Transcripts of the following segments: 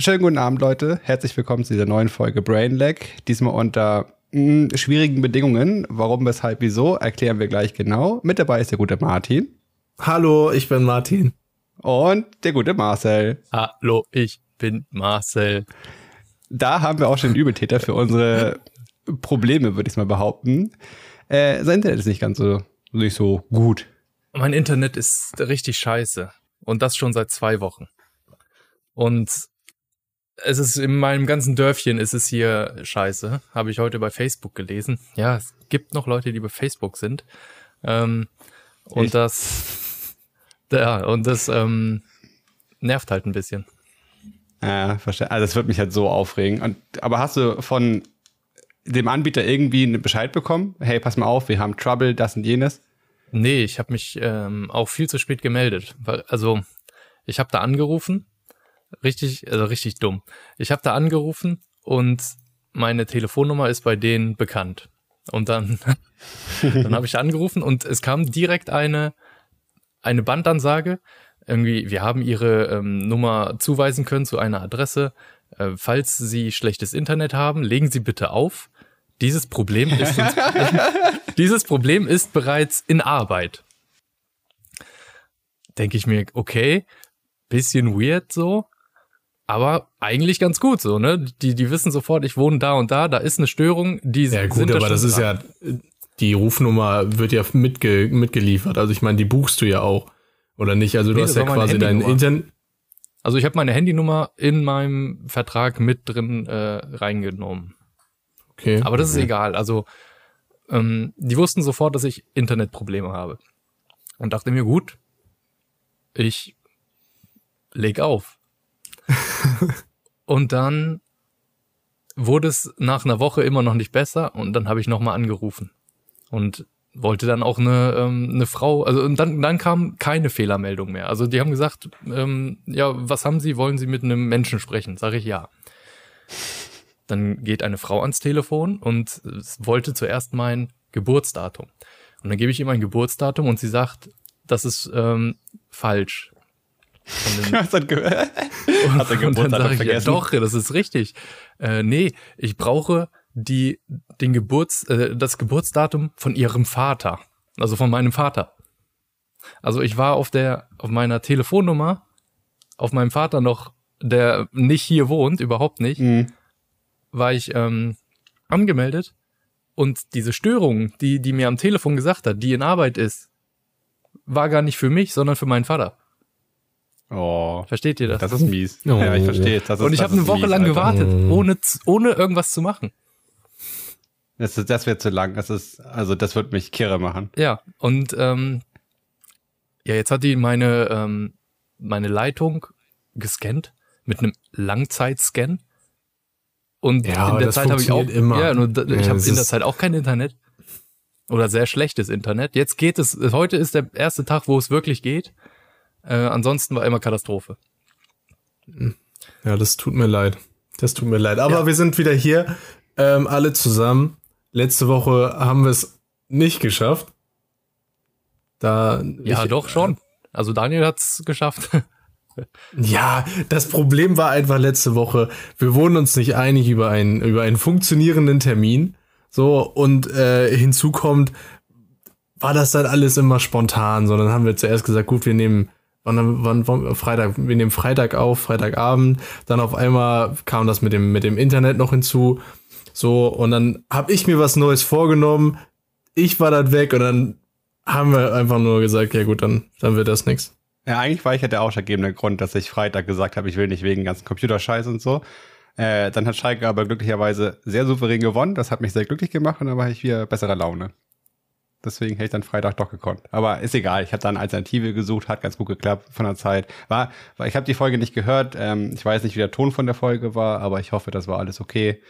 Schönen guten Abend, Leute. Herzlich willkommen zu dieser neuen Folge Brainlag. Diesmal unter mh, hm, schwierigen Bedingungen. Warum, weshalb, wieso, erklären wir gleich genau. Mit dabei ist der gute Martin. Hallo, ich bin Martin. Und der gute Marcel. Hallo, ich bin Marcel. Da haben wir auch schon den Übeltäter für unsere Probleme, würde ich mal behaupten. Äh, sein Internet ist nicht ganz so, nicht so gut. Mein Internet ist richtig scheiße. Und das schon seit zwei Wochen. Und es ist in meinem ganzen Dörfchen ist es hier scheiße. Habe ich heute bei Facebook gelesen. Ja, es gibt noch Leute, die bei Facebook sind. Ähm, und Echt? das, ja, und das ähm, nervt halt ein bisschen. Ja, verstehe. Also das wird mich halt so aufregen. Und, aber hast du von dem Anbieter irgendwie einen Bescheid bekommen? Hey, pass mal auf, wir haben Trouble, das und jenes. Nee, ich habe mich ähm, auch viel zu spät gemeldet. Also, ich habe da angerufen richtig, also richtig dumm. Ich habe da angerufen und meine Telefonnummer ist bei denen bekannt. Und dann, dann habe ich angerufen und es kam direkt eine, eine Bandansage. Irgendwie, wir haben ihre ähm, Nummer zuweisen können zu einer Adresse. Äh, falls Sie schlechtes Internet haben, legen Sie bitte auf. Dieses Problem ist uns, dieses Problem ist bereits in Arbeit. Denke ich mir, okay, bisschen weird so, aber eigentlich ganz gut so, ne? Die, die wissen sofort, ich wohne da und da, da ist eine Störung, die Ja gut, aber das ist ja, die Rufnummer wird ja mitge mitgeliefert. Also ich meine, die buchst du ja auch, oder nicht? Also du nee, hast ja quasi dein Internet. Also ich habe meine Handynummer in meinem Vertrag mit drin äh, reingenommen. Okay. Aber das okay. ist egal. Also ähm, die wussten sofort, dass ich Internetprobleme habe. Und dachte mir, gut, ich leg auf. und dann wurde es nach einer Woche immer noch nicht besser und dann habe ich nochmal angerufen und wollte dann auch eine, ähm, eine Frau, also und dann, dann kam keine Fehlermeldung mehr. Also die haben gesagt, ähm, ja, was haben Sie, wollen Sie mit einem Menschen sprechen? Sage ich ja. Dann geht eine Frau ans Telefon und wollte zuerst mein Geburtsdatum. Und dann gebe ich ihr mein Geburtsdatum und sie sagt, das ist ähm, falsch. Hast du gehört? Hat er Geburtstag vergessen? Ja, doch, das ist richtig. Äh, nee, ich brauche die, den Geburts, äh, das Geburtsdatum von ihrem Vater. Also von meinem Vater. Also ich war auf der, auf meiner Telefonnummer, auf meinem Vater noch, der nicht hier wohnt, überhaupt nicht, mhm. war ich ähm, angemeldet. Und diese Störung, die, die mir am Telefon gesagt hat, die in Arbeit ist, war gar nicht für mich, sondern für meinen Vater. Oh. Versteht ihr das? Das ist mies. Oh. Ja, ich verstehe. Das ist, und ich habe eine Woche mies, lang Alter. gewartet, oh. ohne, ohne irgendwas zu machen. Das, das wird zu lang. Das ist, also das wird mich kirre machen. Ja, und ähm, ja, jetzt hat die meine, ähm, meine Leitung gescannt mit einem Langzeitscan. Und ja, in der Zeit habe ich auch immer. Ja, ich ja, habe in der Zeit auch kein Internet. Oder sehr schlechtes Internet. Jetzt geht es, heute ist der erste Tag, wo es wirklich geht. Äh, ansonsten war immer Katastrophe. Ja, das tut mir leid. Das tut mir leid. Aber ja. wir sind wieder hier, ähm, alle zusammen. Letzte Woche haben wir es nicht geschafft. Da ja, ich, doch schon. Also Daniel hat's geschafft. ja, das Problem war einfach letzte Woche, wir wurden uns nicht einig über einen über einen funktionierenden Termin. So und äh, hinzu kommt, war das dann alles immer spontan, sondern haben wir zuerst gesagt, gut, wir nehmen wann, wann, wann, Freitag, wir nehmen Freitag auf, Freitagabend, dann auf einmal kam das mit dem, mit dem Internet noch hinzu, so, und dann habe ich mir was Neues vorgenommen, ich war dann weg und dann haben wir einfach nur gesagt, ja gut, dann, dann wird das nix. Ja, eigentlich war ich ja der ausschlaggebende Grund, dass ich Freitag gesagt habe, ich will nicht wegen ganzen Computerscheiß und so. Äh, dann hat Schalke aber glücklicherweise sehr souverän gewonnen. Das hat mich sehr glücklich gemacht und dann war ich wieder besserer Laune. Deswegen hätte ich dann Freitag doch gekonnt. Aber ist egal. Ich habe dann Alternative gesucht, hat ganz gut geklappt von der Zeit. War, war ich habe die Folge nicht gehört. Ähm, ich weiß nicht, wie der Ton von der Folge war, aber ich hoffe, das war alles okay.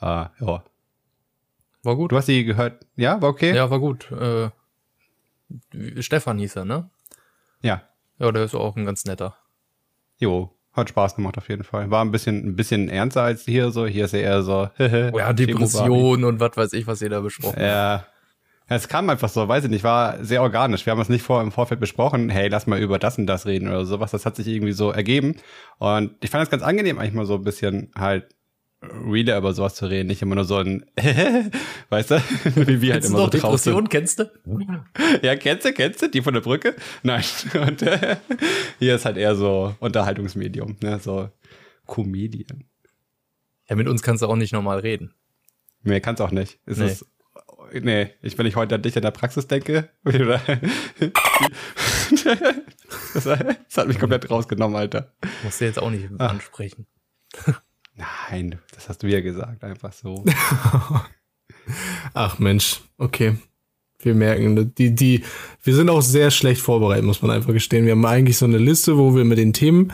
Äh, ja. War gut. Du hast sie gehört? Ja, war okay? Ja, war gut. Äh, Stefan hieß er, ne? Ja. Ja, der ist auch ein ganz netter. Jo, hat Spaß gemacht auf jeden Fall. War ein bisschen, ein bisschen ernster als hier so. Hier ist er eher so. oh ja, Depression und was weiß ich, was ihr da besprochen Ja, Es kam einfach so, weiß ich nicht, war sehr organisch. Wir haben es nicht vor, im Vorfeld besprochen, hey, lass mal über das und das reden oder sowas. Das hat sich irgendwie so ergeben. Und ich fand es ganz angenehm, eigentlich mal so ein bisschen halt realer über sowas zu reden, nicht immer nur so ein, weißt du, wie wir halt immer so drauf sind. kennst du? Ja, kennst du, kennst du, die von der Brücke? Nein. Und äh, hier ist halt eher so Unterhaltungsmedium, ne, so Comedian. Ja, mit uns kannst du auch nicht normal reden. Nee, kannst auch nicht. Es Nee. ist, nee, ich, wenn ich heute an dich in der Praxis denke, das, hat mich komplett rausgenommen, Alter. Musst du jetzt auch nicht Ah. ansprechen. Nein, das hast du ja gesagt, einfach so. Ach Mensch, okay. Wir merken, die, die, wir sind auch sehr schlecht vorbereitet, muss man einfach gestehen. Wir haben eigentlich so eine Liste, wo wir mit den Themen,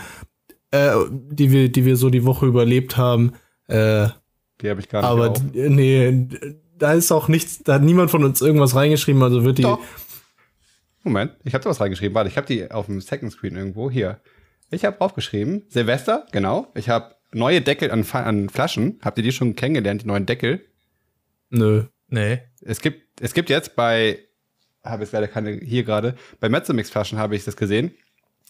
äh, die wir, die wir so die Woche überlebt haben, äh, Die habe ich gar nicht aber nee, da ist auch nichts, da hat niemand von uns irgendwas reingeschrieben, also wird die. Doch. Moment, ich habe da was reingeschrieben. Warte, ich habe die auf dem Second Screen irgendwo. Hier. Ich habe aufgeschrieben, Silvester, genau. Ich habe neue Deckel an, an Flaschen. Habt ihr die schon kennengelernt, die neuen Deckel? Nö. Nee. Es gibt, es gibt jetzt bei, habe jetzt leider keine hier gerade, bei Mezzomix-Flaschen habe ich das gesehen.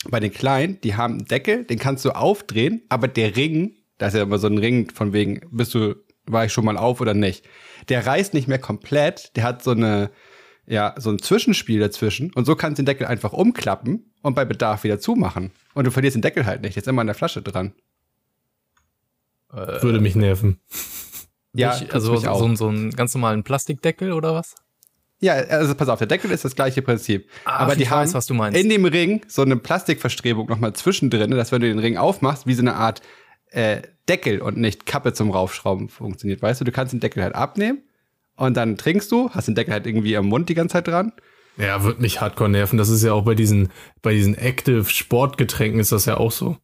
Bei den kleinen, die haben einen Deckel, den kannst du aufdrehen, aber der Ring, da ist ja immer so ein Ring von wegen, bist du, war ich schon mal auf oder nicht. Der reißt nicht mehr komplett, der hat so eine, ja, so ein Zwischenspiel dazwischen und so kannst du den Deckel einfach umklappen und bei Bedarf wieder zumachen. Und du verlierst den Deckel halt nicht, der ist immer an der Flasche dran. Würde mich nerven. Ja, ich, tut's also mich so, auch. so, so einen ganz normalen Plastikdeckel oder was? Ja, also pass auf, der Deckel ist das gleiche Prinzip. Ach, aber die ich haben weiß, was du meinst. in dem Ring so eine Plastikverstrebung nochmal zwischendrin, dass wenn du den Ring aufmachst, wie so eine Art äh, Deckel und nicht Kappe zum Raufschrauben funktioniert. Weißt du, du kannst den Deckel halt abnehmen und dann trinkst du, hast den Deckel halt irgendwie am Mund die ganze Zeit dran. Ja, wird mich hardcore nerven. Das ist ja auch bei diesen, bei diesen Active Sportgetränken ist das ja auch so.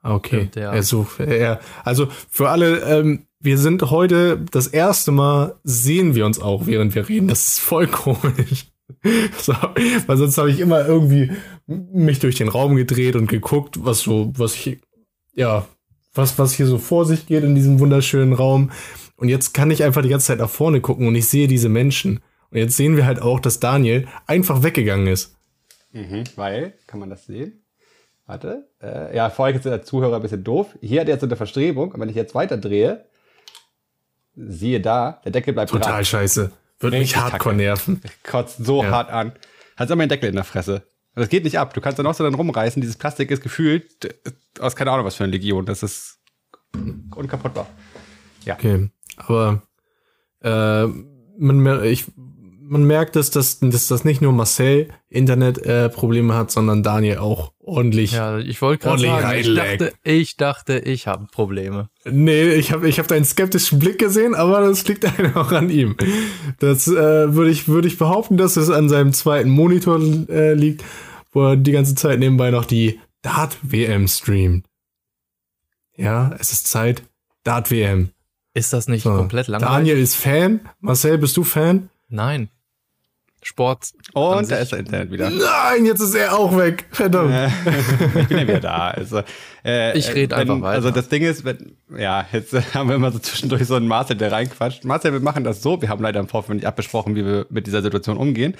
Ah, Okay. Stimmt, ja. Also, ja, also für alle, ähm, wir sind heute das erste Mal sehen wir uns auch, während wir reden. Das ist voll komisch. So, weil sonst habe ich immer irgendwie mich durch den Raum gedreht und geguckt, was so, was ich, ja, was, was hier so vor sich geht in diesem wunderschönen Raum. Und jetzt kann ich einfach die ganze Zeit nach vorne gucken und ich sehe diese Menschen. Und jetzt sehen wir halt auch, dass Daniel einfach weggegangen ist. Weil, kann man das sehen? Warte. Äh, ja, vorher ist der Zuhörer ein bisschen doof. Hier hat er jetzt so eine Verstrebung und wenn ich jetzt weiter drehe, siehe da, der Deckel bleibt Total dran. scheiße. Würde mich hardcore nerven. kotzt so Ja. hart an. Hat immer den Deckel in der Fresse. Das geht nicht ab. Du kannst da noch so dann rumreißen. Dieses Plastik ist gefühlt äh, aus keine Ahnung was für eine Legion. Das ist unkaputtbar. Okay. Aber äh, man, ich, man merkt, dass das, dass das nicht nur Marcel Internet-Probleme äh, Probleme hat, sondern Daniel auch ordentlich. Ja, ich wollte gerade sagen, ich dachte, ich dachte, ich habe Probleme. Nee, ich habe ich hab deinen skeptischen Blick gesehen, aber das liegt einfach an ihm. Das äh, würde ich, würde ich behaupten, dass es an seinem zweiten Monitor äh, liegt, wo er die ganze Zeit nebenbei noch die Dart-WM streamt. Ja, es ist Zeit. Dart-WM. Ist das nicht So. komplett langweilig? Daniel ist Fan. Marcel, bist du Fan? Nein. Sport. Und da ist der Internet wieder. Nein, jetzt ist er auch weg. Verdammt. ich bin ja wieder da. Also, äh, Ich red äh, einfach weiter. Also das Ding ist, wenn, ja, jetzt haben wir immer so zwischendurch so einen Marcel, der reinquatscht. Marcel, wir machen das so. Wir haben leider im Vorfeld nicht abgesprochen, wie wir mit dieser Situation umgehen.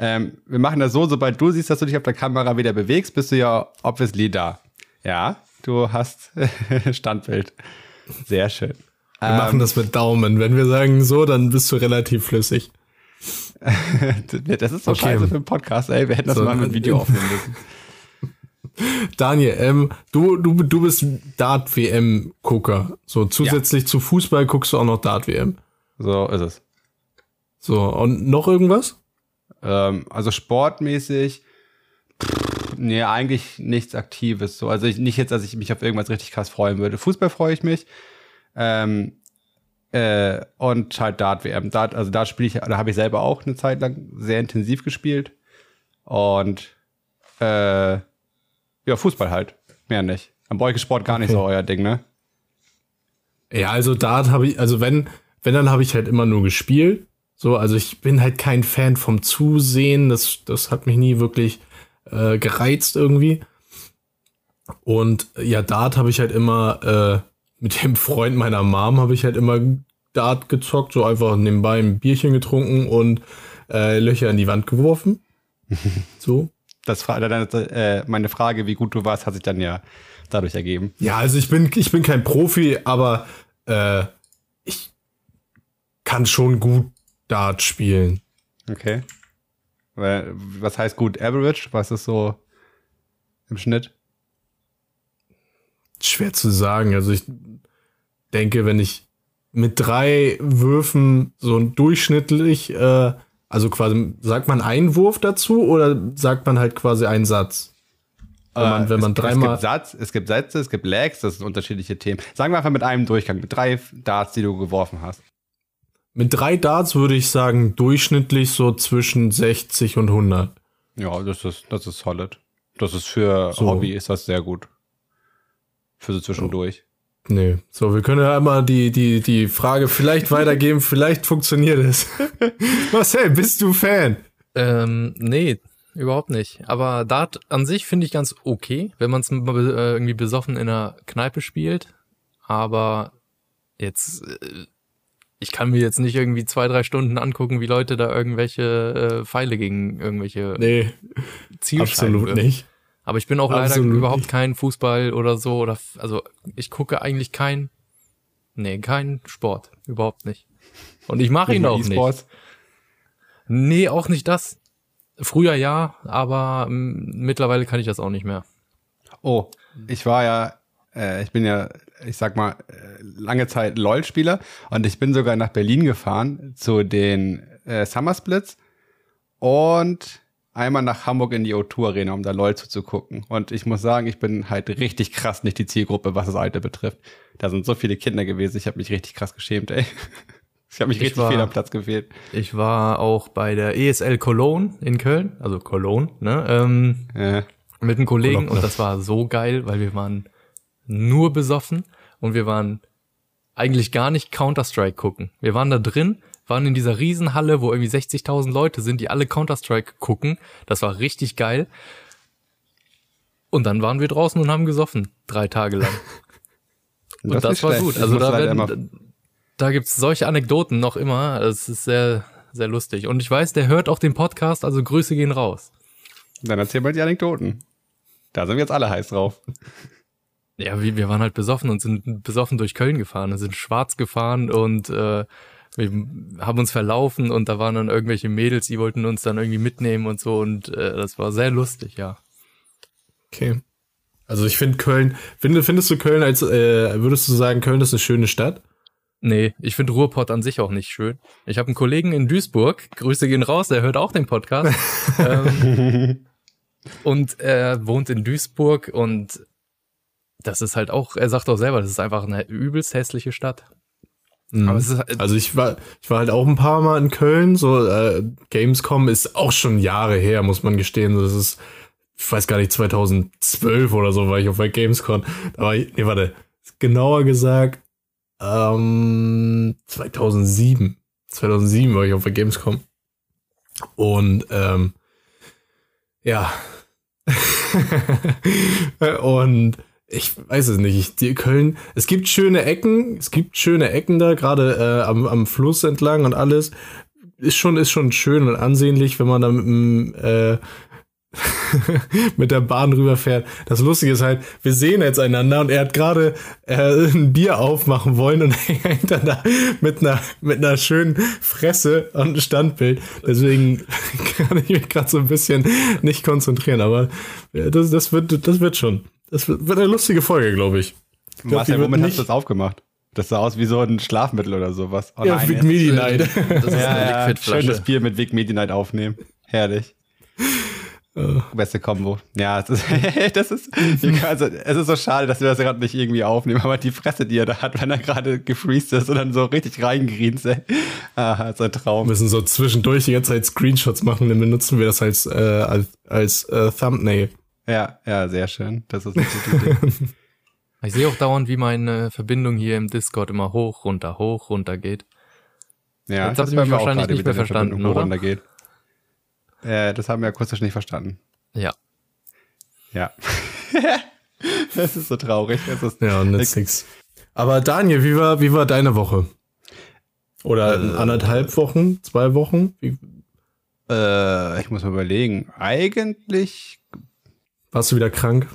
Ähm, wir machen das so, sobald du siehst, dass du dich auf der Kamera wieder bewegst, bist du ja obviously da. Ja, du hast Standbild. Sehr schön. Wir machen das mit Daumen. Wenn wir sagen so, dann bist du relativ flüssig. Das ist so Okay. scheiße für einen Podcast, ey. Wir hätten das So, mal mit Video äh, aufnehmen müssen. Daniel, ähm, du, du, du bist Dart-WM-Gucker. So, zusätzlich zu Fußball guckst du auch noch Dart-WM. So ist es. So, und noch irgendwas? Ähm, also sportmäßig, pff, nee, eigentlich nichts Aktives. So. Also ich, nicht jetzt, dass ich mich auf irgendwas richtig krass freuen würde. Fußball freue ich mich. Ähm, äh, und halt Dart-WM. Dart, also Dart spiele ich, da habe ich selber auch eine Zeit lang sehr intensiv gespielt. Und äh, ja, Fußball halt. Mehr nicht. Am Beugelsport gar nicht Okay. so euer Ding, ne? Ja, also Dart habe ich, also wenn, wenn, dann habe ich halt immer nur gespielt. So, also ich bin halt kein Fan vom Zusehen. Das, das hat mich nie wirklich äh, gereizt irgendwie. Und ja, Dart habe ich halt immer äh, mit dem Freund meiner Mom habe ich halt immer Dart gezockt, so einfach nebenbei ein Bierchen getrunken und äh, Löcher in die Wand geworfen. so. Das war dann äh, meine Frage, wie gut du warst, hat sich dann ja dadurch ergeben. Ja, also ich bin, ich bin kein Profi, aber äh, ich kann schon gut Dart spielen. Okay. Was heißt gut Average? Was ist so im Schnitt? Schwer zu sagen. Also ich denke, wenn ich mit drei Würfen so durchschnittlich, äh, also quasi, sagt man einen Wurf dazu oder sagt man halt quasi einen Satz? Wenn man, wenn man es, dreimal. Es gibt, Satz, es gibt Sätze, es gibt Lags, das sind unterschiedliche Themen. Sagen wir einfach mit einem Durchgang, mit drei Darts, die du geworfen hast. Mit drei Darts würde ich sagen, durchschnittlich so zwischen 60 und 100. Ja, das ist, das ist solid. Das ist für so. Hobby ist das sehr gut. Für so zwischendurch. Nee. So, wir können ja einmal die, die, die Frage vielleicht weitergeben, vielleicht funktioniert es. Marcel, bist du Fan? Ähm, nee, überhaupt nicht. Aber Dart an sich finde ich ganz okay, wenn man es äh, irgendwie besoffen in einer Kneipe spielt. Aber jetzt äh, ich kann mir jetzt nicht irgendwie zwei, drei Stunden angucken, wie Leute da irgendwelche äh, Pfeile gegen irgendwelche nee, Zielscheiben absolut nicht. Aber ich bin auch absolut leider überhaupt nicht. kein Fußball oder so oder also ich gucke eigentlich kein nee, kein Sport, überhaupt nicht. Und ich mache ihn auch e nicht. Nee, auch nicht das. Früher ja, aber mittlerweile kann ich das auch nicht mehr. Oh, ich war ja äh, ich bin ja, ich sag mal, äh, lange Zeit LOL-Spieler und ich bin sogar nach Berlin gefahren zu den äh, Summer Splits und einmal nach Hamburg in die O2 Arena, um da LOL zuzugucken. Und ich muss sagen, ich bin halt richtig krass nicht die Zielgruppe, was das Alter betrifft. Da sind so viele Kinder gewesen, ich habe mich richtig krass geschämt, ey. Ich habe mich ich richtig war, viel am Platz gefehlt. Ich war auch bei der ESL Cologne in Köln, also Cologne, ne? Ähm, ja. Mit einem Kollegen und das war so geil, weil wir waren nur besoffen und wir waren eigentlich gar nicht Counter-Strike gucken. Wir waren da drin, waren in dieser Riesenhalle, wo irgendwie 60.000 Leute sind, die alle Counter-Strike gucken. Das war richtig geil. Und dann waren wir draußen und haben gesoffen, drei Tage lang. und das, das war schlecht. gut. Also da, werden, da gibt's solche Anekdoten noch immer. Es ist sehr, sehr lustig. Und ich weiß, der hört auch den Podcast, also Grüße gehen raus. Dann erzähl mal die Anekdoten. Da sind wir jetzt alle heiß drauf. Ja, wir, wir waren halt besoffen und sind besoffen durch Köln gefahren und sind schwarz gefahren und äh, wir haben uns verlaufen und da waren dann irgendwelche Mädels, die wollten uns dann irgendwie mitnehmen und so und äh, das war sehr lustig, ja. Okay. Also ich finde Köln, find, findest du Köln als, äh, würdest du sagen, Köln ist eine schöne Stadt? Nee, ich finde Ruhrpott an sich auch nicht schön. Ich habe einen Kollegen in Duisburg, Grüße gehen raus, der hört auch den Podcast. ähm, und er wohnt in Duisburg und das ist halt auch, er sagt auch selber, das ist einfach eine übelst hässliche Stadt. Mhm. Halt, also ich war, ich war halt auch ein paar Mal in Köln. So äh, Gamescom ist auch schon Jahre her, muss man gestehen. Das ist, ich weiß gar nicht, 2012 oder so war ich auf der Gamescom. Da war ich, nee, warte, genauer gesagt, ähm, 2007. 2007 war ich auf der Gamescom. Und ähm, ja. und ich weiß es nicht. Ich, die Köln, es gibt schöne Ecken, es gibt schöne Ecken da, gerade äh, am, am Fluss entlang und alles. Ist schon, ist schon schön und ansehnlich, wenn man da mit dem, äh, mit der Bahn rüberfährt. Das Lustige ist halt, wir sehen jetzt einander und er hat gerade äh, ein Bier aufmachen wollen und hängt dann da mit einer, mit einer schönen Fresse und Standbild. Deswegen kann ich mich gerade so ein bisschen nicht konzentrieren, aber das, das, wird, das wird schon. Das wird eine lustige Folge, glaube ich. ich glaub, Marcel, womit hast du das aufgemacht? Das sah aus wie so ein Schlafmittel oder sowas. Oh, ja, Vic Medi Night. Das ist ja, eine ja, schön das Bier mit Vic Medi Night aufnehmen. Herrlich. Oh. Beste Kombo. Ja, das ist, das ist also, es ist so schade, dass wir das gerade nicht irgendwie aufnehmen, aber die Fresse, die er da hat, wenn er gerade gefreezed ist und dann so richtig reingrinst, ey. Ah, ist ein Traum. Wir müssen so zwischendurch die ganze Zeit Screenshots machen, dann benutzen wir das als, äh, als, als äh, Thumbnail. Ja, ja, sehr schön. Das ist eine gute Idee. ich sehe auch dauernd, wie meine Verbindung hier im Discord immer hoch, runter, hoch, runter geht. Ja, Jetzt habt ihr mich wahrscheinlich nicht mehr verstanden, oder? Runter geht. Äh, das haben wir ja kurz nicht verstanden. Ja. Ja. das ist so traurig. Das ist ja, und nix. Aber Daniel, wie war, wie war deine Woche? Oder Äh. anderthalb Wochen, zwei Wochen? Wie, Äh, ich muss mal überlegen. Eigentlich warst du wieder krank?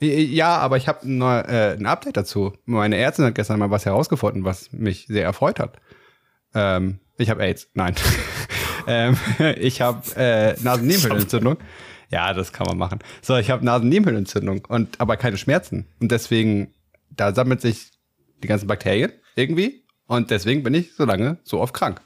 Ja, aber ich habe äh, ein Update dazu. Meine Ärztin hat gestern mal was herausgefunden, was mich sehr erfreut hat. Ähm, ich habe AIDS. Nein. ähm, ich habe äh, Nasennebenhöhlenentzündung. Ja, das kann man machen. So, ich habe Nasennebenhöhlenentzündung und aber keine Schmerzen. Und deswegen, da sammelt sich die ganzen Bakterien irgendwie. Und deswegen bin ich so lange so oft krank.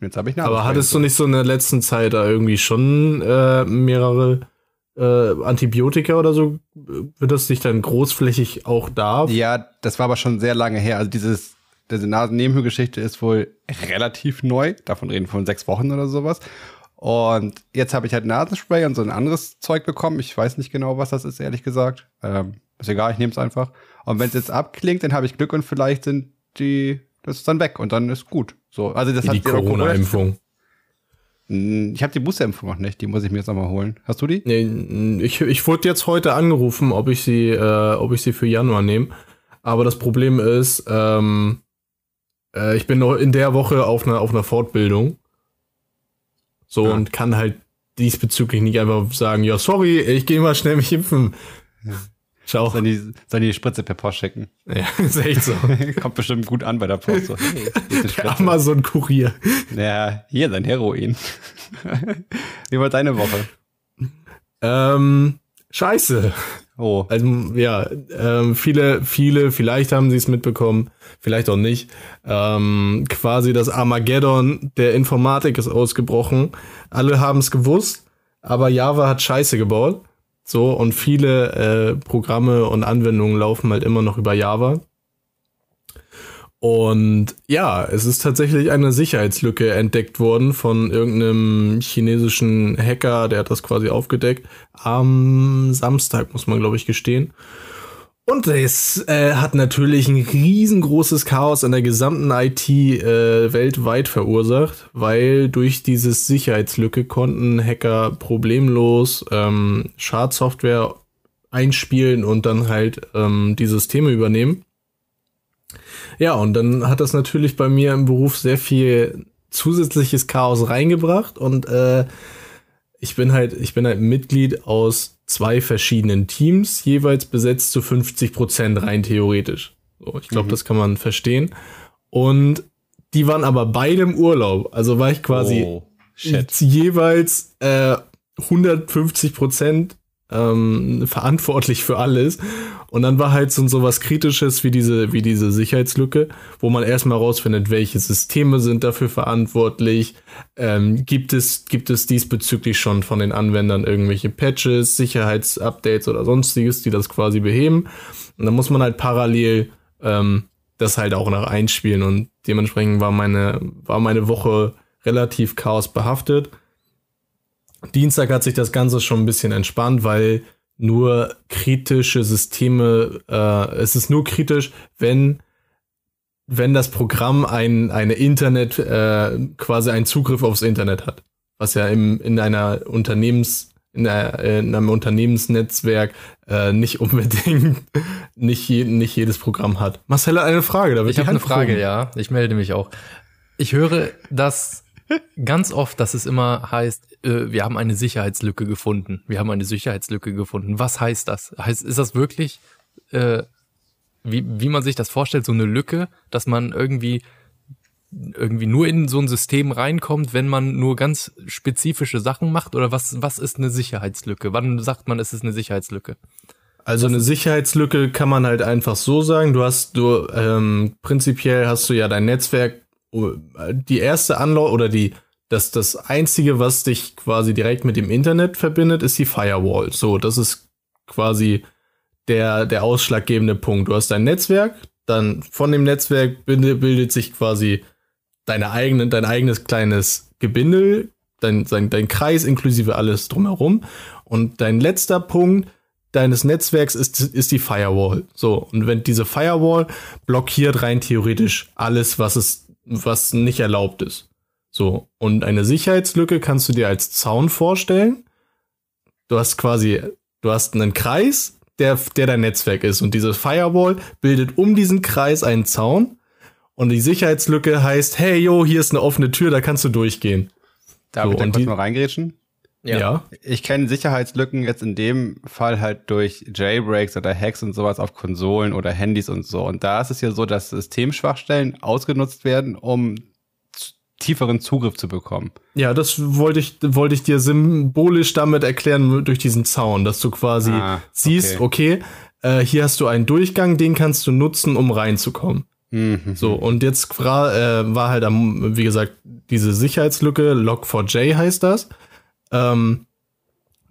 Jetzt habe ich Aber hattest du nicht so in der letzten Zeit da irgendwie schon äh, mehrere äh, Antibiotika oder so? Wird das nicht dann großflächig auch da? Ja, das war aber schon sehr lange her. Also dieses, diese Nasennebenhöhlgeschichte ist wohl relativ neu. Davon reden wir von sechs Wochen oder sowas. Und jetzt habe ich halt Nasenspray und so ein anderes Zeug bekommen. Ich weiß nicht genau, was das ist, ehrlich gesagt. Ähm, ist egal, ich nehme es einfach. Und wenn es jetzt abklingt, dann habe ich Glück und vielleicht sind die, das ist dann weg und dann ist gut. So, also das die hat Corona-Impfung. Hm, Ich habe die Boosterimpfung noch nicht. Die muss ich mir jetzt nochmal holen. Hast du die? Nee, ich, ich wurde jetzt heute angerufen, ob ich sie, äh, ob ich sie für Januar nehme. Aber das Problem ist, ähm, äh, ich bin noch in der Woche auf einer auf einer Fortbildung. So Ja. und kann halt diesbezüglich nicht einfach sagen, ja, sorry, ich gehe mal schnell mich impfen. Ciao. Sollen die, sollen die Spritze per Post schicken? Ja, ist echt so. Kommt bestimmt gut an bei der Post. So, hey. Amazon-Kurier. Ja, hier dein Heroin. Wie war deine Woche? Ähm, scheiße. Oh, Also ja, ähm, viele, viele, vielleicht haben sie es mitbekommen, vielleicht auch nicht. Ähm, quasi das Armageddon der Informatik ist ausgebrochen. Alle haben es gewusst, aber Java hat Scheiße gebaut. So, und viele äh, Programme und Anwendungen laufen halt immer noch über Java. Und ja, es ist tatsächlich eine Sicherheitslücke entdeckt worden von irgendeinem chinesischen Hacker, der hat das quasi aufgedeckt. Am Samstag, muss man, glaube ich, gestehen. Und es äh, hat natürlich ein riesengroßes Chaos in der gesamten IT äh, weltweit verursacht, weil durch diese Sicherheitslücke konnten Hacker problemlos ähm, Schadsoftware einspielen und dann halt ähm, die Systeme übernehmen. Ja, und dann hat das natürlich bei mir im Beruf sehr viel zusätzliches Chaos reingebracht und äh, ich bin halt, ich bin halt Mitglied aus zwei verschiedenen Teams, jeweils besetzt zu 50 Prozent rein theoretisch. So, ich glaube, Mhm. das kann man verstehen. Und die waren aber beide im Urlaub. Also war ich quasi oh, jeweils äh, 150 Prozent ähm, verantwortlich für alles. Und dann war halt so, so was Kritisches wie diese, wie diese Sicherheitslücke, wo man erstmal rausfindet, welche Systeme sind dafür verantwortlich. Ähm, gibt, es, gibt es diesbezüglich schon von den Anwendern irgendwelche Patches, Sicherheitsupdates oder sonstiges, die das quasi beheben. Und dann muss man halt parallel ähm, das halt auch noch einspielen. Und dementsprechend war meine, war meine Woche relativ chaosbehaftet. Dienstag hat sich das Ganze schon ein bisschen entspannt, weil nur kritische Systeme, äh, es ist nur kritisch, wenn wenn das Programm ein eine Internet äh, quasi einen Zugriff aufs Internet hat, was ja im in einer Unternehmens in, äh, in einem Unternehmensnetzwerk äh, nicht unbedingt nicht, je, nicht jedes Programm hat. Marcel hat eine Frage, da wird Ich habe eine Frage, ja. Ich melde mich auch. Ich höre das ganz oft, dass es immer heißt, äh, wir haben eine Sicherheitslücke gefunden. Wir haben eine Sicherheitslücke gefunden. Was heißt das? Heißt, ist das wirklich, äh, wie, wie man sich das vorstellt, so eine Lücke, dass man irgendwie irgendwie nur in so ein System reinkommt, wenn man nur ganz spezifische Sachen macht? Oder was, was ist eine Sicherheitslücke? Wann sagt man, es ist eine Sicherheitslücke? Also eine Sicherheitslücke kann man halt einfach so sagen. Du hast, du, ähm, prinzipiell hast du ja dein Netzwerk, die erste Anlauf oder die, das, das einzige, was dich quasi direkt mit dem Internet verbindet, ist die Firewall. So, das ist quasi der, der ausschlaggebende Punkt. Du hast dein Netzwerk, dann von dem Netzwerk bildet, bildet sich quasi deine eigene, dein eigenes kleines Gebindel, dein, dein, dein Kreis inklusive alles drumherum. Und dein letzter Punkt deines Netzwerks ist, ist die Firewall. So, und wenn diese Firewall blockiert rein theoretisch alles, was es, was nicht erlaubt ist. So, und eine Sicherheitslücke kannst du dir als Zaun vorstellen. Du hast quasi, du hast einen Kreis, der, der dein Netzwerk ist. Und diese Firewall bildet um diesen Kreis einen Zaun. Und die Sicherheitslücke heißt, hey, yo, hier ist eine offene Tür, da kannst du durchgehen. Darf So, ich da kurz die- mal reingrätschen? Ja. Ich kenne Sicherheitslücken jetzt in dem Fall halt durch Jailbreaks oder Hacks und sowas auf Konsolen oder Handys und so. Und da ist es ja so, dass Systemschwachstellen ausgenutzt werden, um tieferen Zugriff zu bekommen. Ja, das wollte ich, wollte ich dir symbolisch damit erklären durch diesen Zaun, dass du quasi Ah, siehst, okay, äh, hier hast du einen Durchgang, den kannst du nutzen, um reinzukommen. Mhm. So, und jetzt gra- äh, war halt am, wie gesagt, diese Sicherheitslücke, Log4j heißt das. Ähm,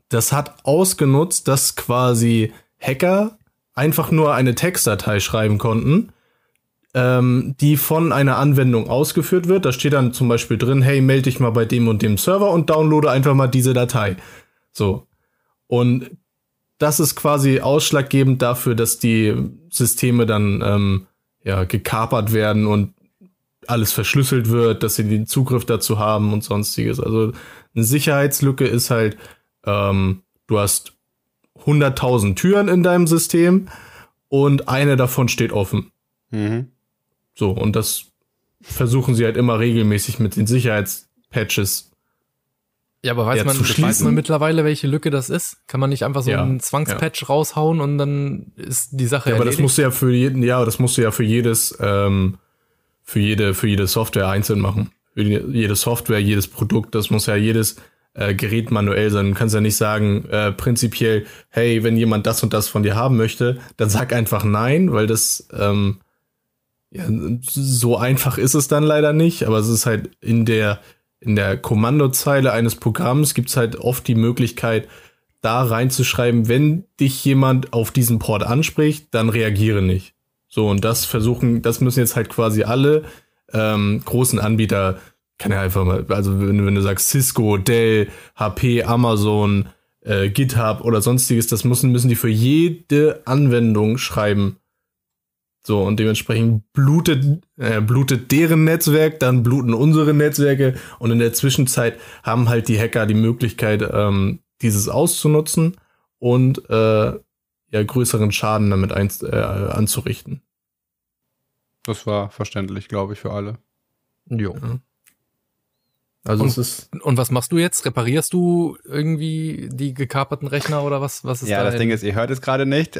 das hat ausgenutzt, dass quasi Hacker einfach nur eine Textdatei schreiben konnten, ähm, die von einer Anwendung ausgeführt wird. Da steht dann zum Beispiel drin, hey, melde dich mal bei dem und dem Server und downloade einfach mal diese Datei. So. Und das ist quasi ausschlaggebend dafür, dass die Systeme dann ähm, ja, gekapert werden und alles verschlüsselt wird, dass sie den Zugriff dazu haben und sonstiges. Also eine Sicherheitslücke ist halt, ähm, du hast 100.000 Türen in deinem System und eine davon steht offen. Mhm. So, und das versuchen sie halt immer regelmäßig mit den Sicherheitspatches. Ja, aber weiß, Ja, man, weiß man mittlerweile, welche Lücke das ist? Kann man nicht einfach so Ja, einen Zwangspatch raushauen und dann ist die Sache Ja, aber das musst du ja für jeden, ja, das musst du ja für jedes, ähm, für jede, für jede Software einzeln machen. Für jede Software, jedes Produkt, das muss ja jedes äh, Gerät manuell sein. Du kannst ja nicht sagen, äh, prinzipiell, hey, wenn jemand das und das von dir haben möchte, dann sag einfach nein, weil das ähm, ja, so einfach ist es dann leider nicht, aber es ist halt in der in der Kommandozeile eines Programms gibt's halt oft die Möglichkeit, da reinzuschreiben, wenn dich jemand auf diesen Port anspricht, dann reagiere nicht. So, und das versuchen, das müssen jetzt halt quasi alle ähm, großen Anbieter, kann ja einfach mal, also wenn, du- wenn du sagst Cisco, Dell, HP, Amazon, äh, GitHub oder sonstiges, das müssen, müssen die für jede Anwendung schreiben. So, und dementsprechend blutet, äh, blutet deren Netzwerk, dann bluten unsere Netzwerke und in der Zwischenzeit haben halt die Hacker die Möglichkeit, ähm, dieses auszunutzen und äh, ja, größeren Schaden damit ein, äh, anzurichten. Das war verständlich, glaube ich, für alle. Jo. Also Und- es ist. Und was machst du jetzt? Reparierst du irgendwie die gekaperten Rechner oder was? Was ist ja, da das Ding ist, ihr hört es gerade nicht.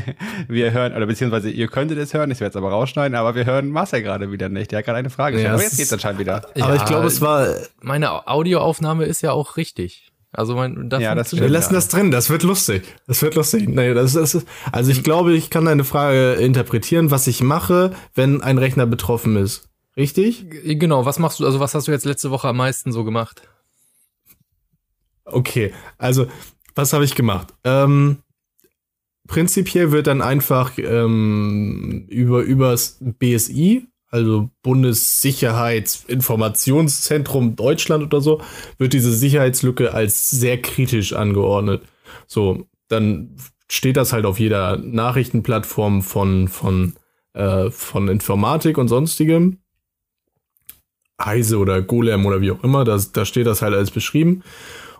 wir hören, oder beziehungsweise ihr könntet es hören, ich werde es aber rausschneiden, aber wir hören Marcel gerade wieder nicht. Der hat gerade eine Frage gestellt. Ja, aber es jetzt geht's ist- anscheinend wieder. Ja, aber ich glaube, es war. Meine Audioaufnahme ist ja auch richtig. Also mein, das Ja, das Wir lassen das drin, das wird lustig. Das wird lustig. Nee, das, das ist, also ich glaube, ich kann deine Frage interpretieren, was ich mache, wenn ein Rechner betroffen ist. Richtig? Genau, was machst du, also was hast du jetzt letzte Woche am meisten so gemacht? Okay, also was habe ich gemacht? Ähm, prinzipiell wird dann einfach ähm, über übers BSI, also Bundessicherheitsinformationszentrum Deutschland oder so, wird diese Sicherheitslücke als sehr kritisch angeordnet. So, dann steht das halt auf jeder Nachrichtenplattform von von äh, von Informatik und sonstigem. Heise oder Golem oder wie auch immer, da, da steht das halt alles beschrieben.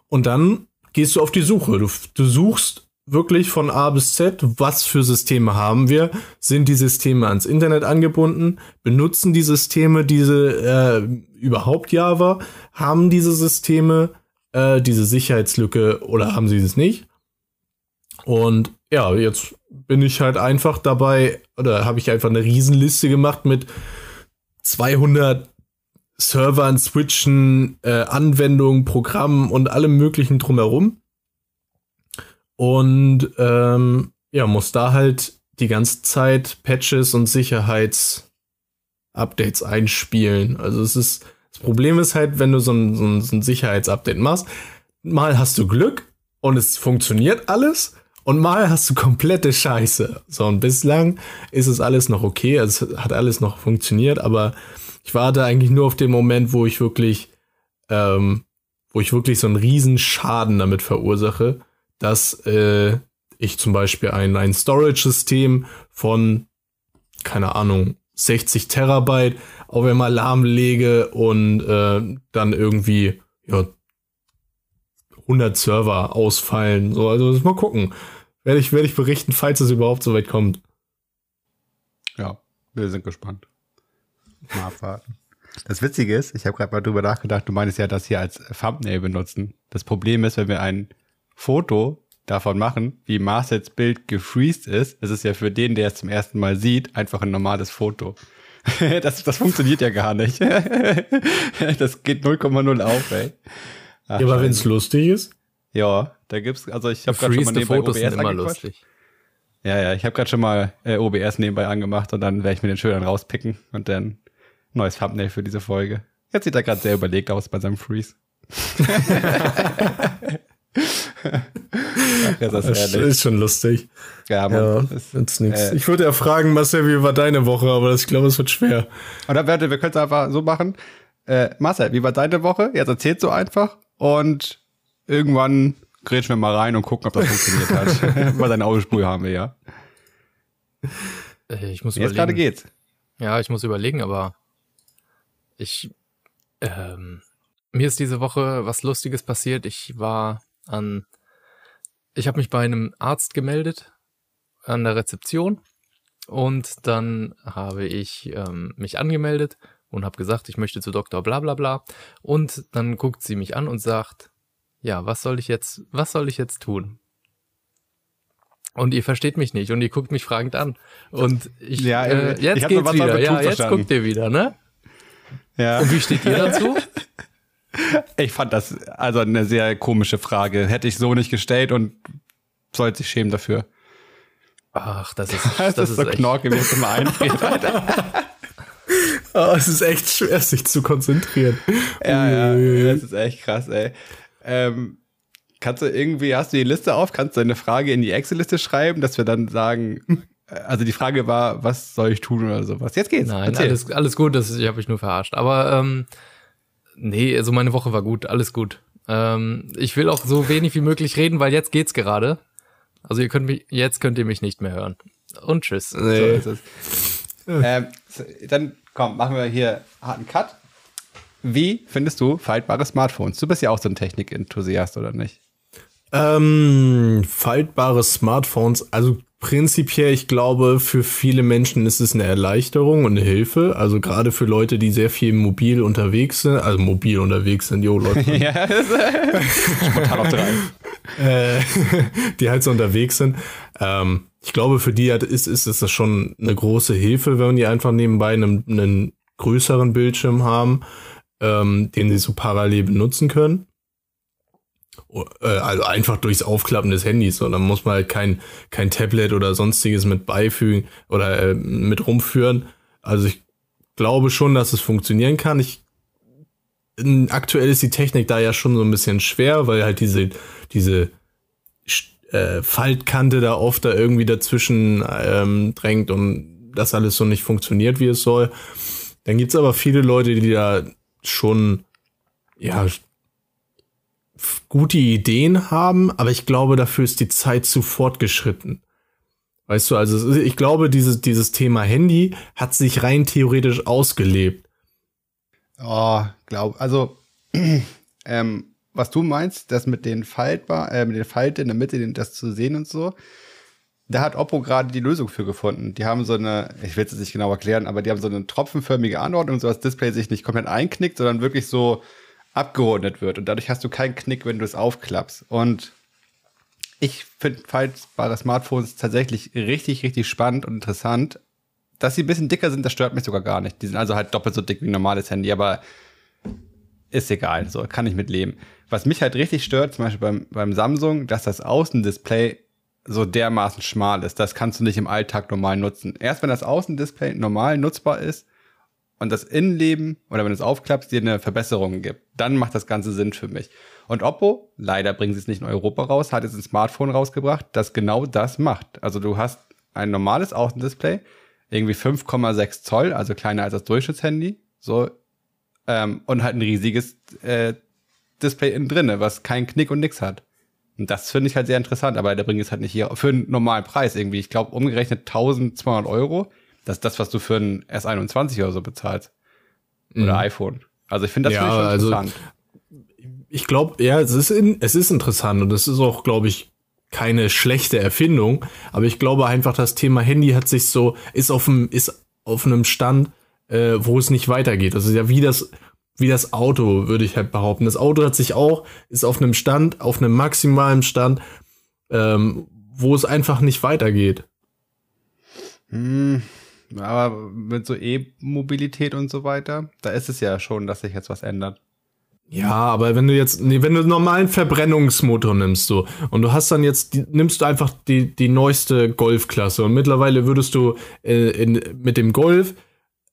Und dann gehst du auf die Suche. Du, du suchst wirklich von A bis Z, was für Systeme haben wir? Sind die Systeme ans Internet angebunden? Benutzen die Systeme diese äh, überhaupt Java? Haben diese Systeme äh, diese Sicherheitslücke oder haben sie es nicht? Und ja, jetzt bin ich halt einfach dabei, oder habe ich einfach eine Riesenliste gemacht mit 200 Servern, Switchen, äh, Anwendungen, Programmen und allem möglichen drumherum. Und ähm, ja, muss da halt die ganze Zeit Patches und Sicherheitsupdates einspielen. Also es ist, das Problem ist halt, wenn du so ein, so ein, so ein Sicherheitsupdate machst, mal hast du Glück und es funktioniert alles und mal hast du komplette Scheiße. So, und bislang ist es alles noch okay, also es hat alles noch funktioniert, aber ich warte eigentlich nur auf den Moment, wo ich wirklich, ähm, wo ich wirklich so einen riesen Schaden damit verursache, dass äh, ich zum Beispiel ein, ein Storage-System von, keine Ahnung, 60 Terabyte auf einmal lahmlege und äh, dann irgendwie, ja, 100 Server ausfallen. So, also mal gucken. Werde ich, werde ich berichten, falls es überhaupt so weit kommt. Ja, wir sind gespannt. Mal abwarten. Das Witzige ist, ich habe gerade mal drüber nachgedacht, du meinst ja das hier als Thumbnail benutzen. Das Problem ist, wenn wir ein Foto davon machen, wie Marcels Bild gefreezed ist, ist es ja für den, der es zum ersten Mal sieht, einfach ein normales Foto. das, das funktioniert ja gar nicht. das geht 0,0 auf, ey. Ach, ja, aber wenn es lustig ist? Ja, da gibt's, also ich habe gerade schon mal nebenbei Fotos OBS immer lustig. Ja, ja, ich habe gerade schon mal äh, OBS nebenbei angemacht und dann werde ich mir den schön rauspicken und dann neues Thumbnail für diese Folge. Jetzt sieht er gerade sehr überlegt aus bei seinem Freeze. Ach, das, das ist schon lustig. Ja, man, ja ist, äh, ich würde ja fragen, Marcel, wie war deine Woche, aber das, ich glaube, es wird schwer. Oder warte, wir können es einfach so machen. Äh, Marcel, wie war deine Woche? Jetzt erzählst du einfach und irgendwann grätschen wir mal rein und gucken, ob das funktioniert hat. Weil deine Audiospur haben wir ja. Äh, ich muss Jetzt gerade geht's. Ja, ich muss überlegen, aber ich ähm, mir ist diese Woche was Lustiges passiert. Ich war an, ich habe mich bei einem Arzt gemeldet an der Rezeption und dann habe ich ähm, mich angemeldet und habe gesagt, ich möchte zu Doktor bla bla bla und dann guckt sie mich an und sagt, ja, was soll ich jetzt, was soll ich jetzt tun? Und ihr versteht mich nicht und ihr guckt mich fragend an. Und ich, ja, äh, jetzt ich geht's wieder. Ja, jetzt verstanden. guckt ihr wieder, ne? Ja. Und wie steht ihr dazu? Ich fand das also eine sehr komische Frage. Hätte ich so nicht gestellt und sollte sich schämen dafür. Ach, das ist, das, das ist, so knorke, wie es immer einfriert, Alter. oh, es ist echt schwer, sich zu konzentrieren. Ja, ja, das ist echt krass, ey. Ähm, kannst du irgendwie, hast du die Liste auf, kannst du eine Frage in die Excel-Liste schreiben, dass wir dann sagen, äh, also die Frage war, was soll ich tun oder sowas. Jetzt geht's. Nein, alles, alles gut, das, ich habe mich nur verarscht. Aber ähm, Nee, also meine Woche war gut, alles gut. Ähm, ich will auch so wenig wie möglich reden, weil jetzt geht's gerade. Also ihr könnt mich, jetzt könnt ihr mich nicht mehr hören. Und tschüss. Nee. So ähm, dann komm, machen wir hier harten Cut. Wie findest du faltbare Smartphones? Du bist ja auch so ein Technik-Enthusiast, oder nicht? Ähm, faltbare Smartphones, also prinzipiell, ich glaube, für viele Menschen ist es eine Erleichterung und eine Hilfe. Also gerade für Leute, die sehr viel mobil unterwegs sind, also mobil unterwegs sind, jo, Leute. ja, spontan auf drei. Äh, die halt so unterwegs sind. Ähm, ich glaube, für die ist, ist, ist das schon eine große Hilfe, wenn die einfach nebenbei einen, einen größeren Bildschirm haben, ähm, den sie so parallel benutzen können. Äh, also einfach durchs Aufklappen des Handys. So, dann muss man halt kein, kein Tablet oder sonstiges mit beifügen oder äh, mit rumführen. Also ich glaube schon, dass es funktionieren kann. Ich aktuell ist die Technik da ja schon so ein bisschen schwer, weil halt diese diese äh, Faltkante da oft da irgendwie dazwischen ähm, drängt und das alles so nicht funktioniert, wie es soll. Dann gibt's aber viele Leute, die da schon ja gute Ideen haben, aber ich glaube, dafür ist die Zeit zu fortgeschritten. Weißt du, also ich glaube, dieses, dieses Thema Handy hat sich rein theoretisch ausgelebt. Oh, glaub, also, ähm, was du meinst, das mit den Faltbar, äh, mit den Falten in der Mitte, das zu sehen und so, da hat Oppo gerade die Lösung für gefunden. Die haben so eine, ich will es nicht genau erklären, aber die haben so eine tropfenförmige Anordnung, so dass das Display sich nicht komplett einknickt, sondern wirklich so abgeordnet wird. Und dadurch hast du keinen Knick, wenn du es aufklappst. Und ich finde faltbare Smartphones tatsächlich richtig, richtig spannend und interessant. Dass sie ein bisschen dicker sind, das stört mich sogar gar nicht. Die sind also halt doppelt so dick wie ein normales Handy, aber ist egal, so kann ich mit leben. Was mich halt richtig stört, zum Beispiel beim, beim Samsung, dass das Außendisplay so dermaßen schmal ist. Das kannst du nicht im Alltag normal nutzen. Erst wenn das Außendisplay normal nutzbar ist, und das Innenleben oder wenn du es aufklappst, dir eine Verbesserung gibt, dann macht das Ganze Sinn für mich. Und Oppo, leider bringen sie es nicht in Europa raus, hat jetzt ein Smartphone rausgebracht, das genau das macht. Also du hast ein normales Außendisplay, irgendwie 5,6 Zoll, also kleiner als das Durchschnittshandy, so, ähm, und halt ein riesiges äh, Display innen drinne, was keinen Knick und nix hat. Und das finde ich halt sehr interessant, aber der bringt es halt nicht hier für einen normalen Preis irgendwie. Ich glaube, umgerechnet 1200 Euro das ist das, was du für ein S21 oder so bezahlst. Oder mhm. iPhone. Also ich finde das ja, schon also interessant. Also, ich glaube, ja, es ist, in, es ist interessant und es ist auch, glaube ich, keine schlechte Erfindung. Aber ich glaube einfach, das Thema Handy hat sich so, ist auf dem, ist auf einem Stand, äh, wo es nicht weitergeht. Das ist ja wie das, wie das Auto, würde ich halt behaupten. Das Auto hat sich auch, ist auf einem Stand, auf einem maximalen Stand, ähm, wo es einfach nicht weitergeht. Hm, aber mit so E-Mobilität und so weiter, da ist es ja schon, dass sich jetzt was ändert. Ja, aber wenn du jetzt, nee, wenn du einen normalen Verbrennungsmotor nimmst, so, und du hast dann jetzt, die, nimmst du einfach die, die neueste Golfklasse und mittlerweile würdest du äh, in, mit dem Golf,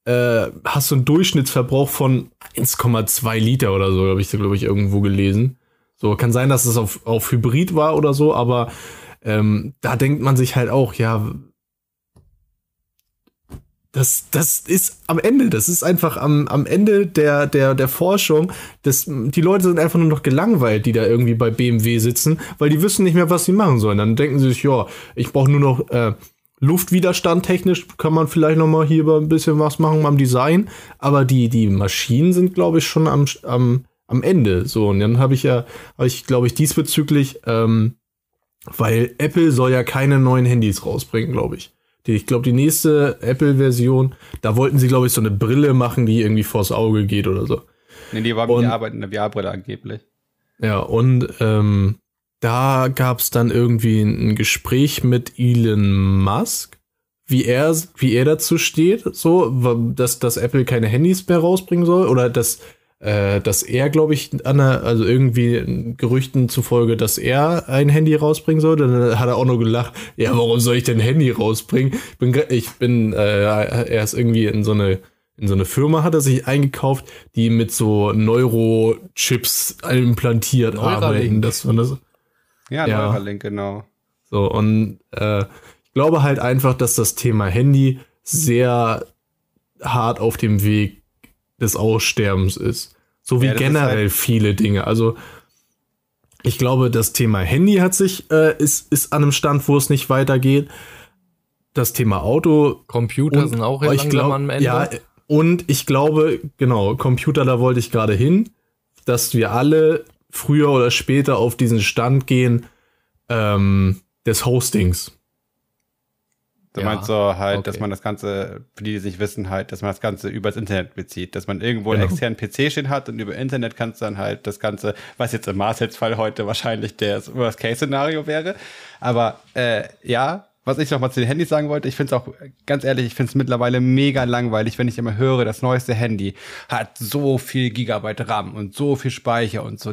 äh, hast du einen Durchschnittsverbrauch von 1,2 Liter oder so, habe ich da, glaube ich, irgendwo gelesen. So, kann sein, dass es auf, auf Hybrid war oder so, aber ähm, da denkt man sich halt auch, ja, das, das ist am Ende, das ist einfach am, am Ende der, der, der Forschung. Das, die Leute sind einfach nur noch gelangweilt, die da irgendwie bei BMW sitzen, weil die wissen nicht mehr, was sie machen sollen. Dann denken sie sich, ja, ich brauche nur noch äh, Luftwiderstand technisch, kann man vielleicht noch mal hier ein bisschen was machen am Design. Aber die, die Maschinen sind, glaube ich, schon am, am, am Ende. So, und dann habe ich ja, habe ich, glaube ich, diesbezüglich, ähm, weil Apple soll ja keine neuen Handys rausbringen, glaube ich. Die, ich glaube, die nächste Apple-Version, da wollten sie, glaube ich, so eine Brille machen, die irgendwie vors Auge geht oder so. Nee, die war mit der Arbeit in der VR-Brille angeblich. Ja, und ähm, da gab es dann irgendwie ein Gespräch mit Elon Musk, wie er, wie er dazu steht, so, dass, dass Apple keine Handys mehr rausbringen soll oder dass dass er, glaube ich, an der, also irgendwie Gerüchten zufolge, dass er ein Handy rausbringen soll. Dann hat er auch nur gelacht, ja, warum soll ich denn ein Handy rausbringen? Ich bin, ich bin äh, er ist irgendwie in so eine in so eine Firma hat er sich eingekauft, die mit so Neurochips implantiert Neuralink. arbeiten. Das, das, ja, ja, Neuralink, genau. So, und äh, ich glaube halt einfach, dass das Thema Handy sehr hart auf dem Weg des Aussterbens ist. So wie ja, generell halt viele Dinge. Also ich glaube, das Thema Handy hat sich, äh, ist, ist an einem Stand, wo es nicht weitergeht. Das Thema Auto. Computer sind auch jetzt glaub, am Ende. Ja, und ich glaube, genau, Computer, da wollte ich gerade hin, dass wir alle früher oder später auf diesen Stand gehen ähm, des Hostings. Du ja, meinst so halt, okay. dass man das Ganze, für die, die sich wissen, halt, dass man das Ganze übers Internet bezieht, dass man irgendwo genau. einen externen PC stehen hat und über Internet kannst du dann halt das Ganze, was jetzt im Marcells-Fall heute wahrscheinlich der Worst-Case-Szenario wäre. Aber äh, ja, was ich noch mal zu den Handys sagen wollte, ich finde es auch, ganz ehrlich, ich finde es mittlerweile mega langweilig, wenn ich immer höre, das neueste Handy hat so viel Gigabyte RAM und so viel Speicher und so.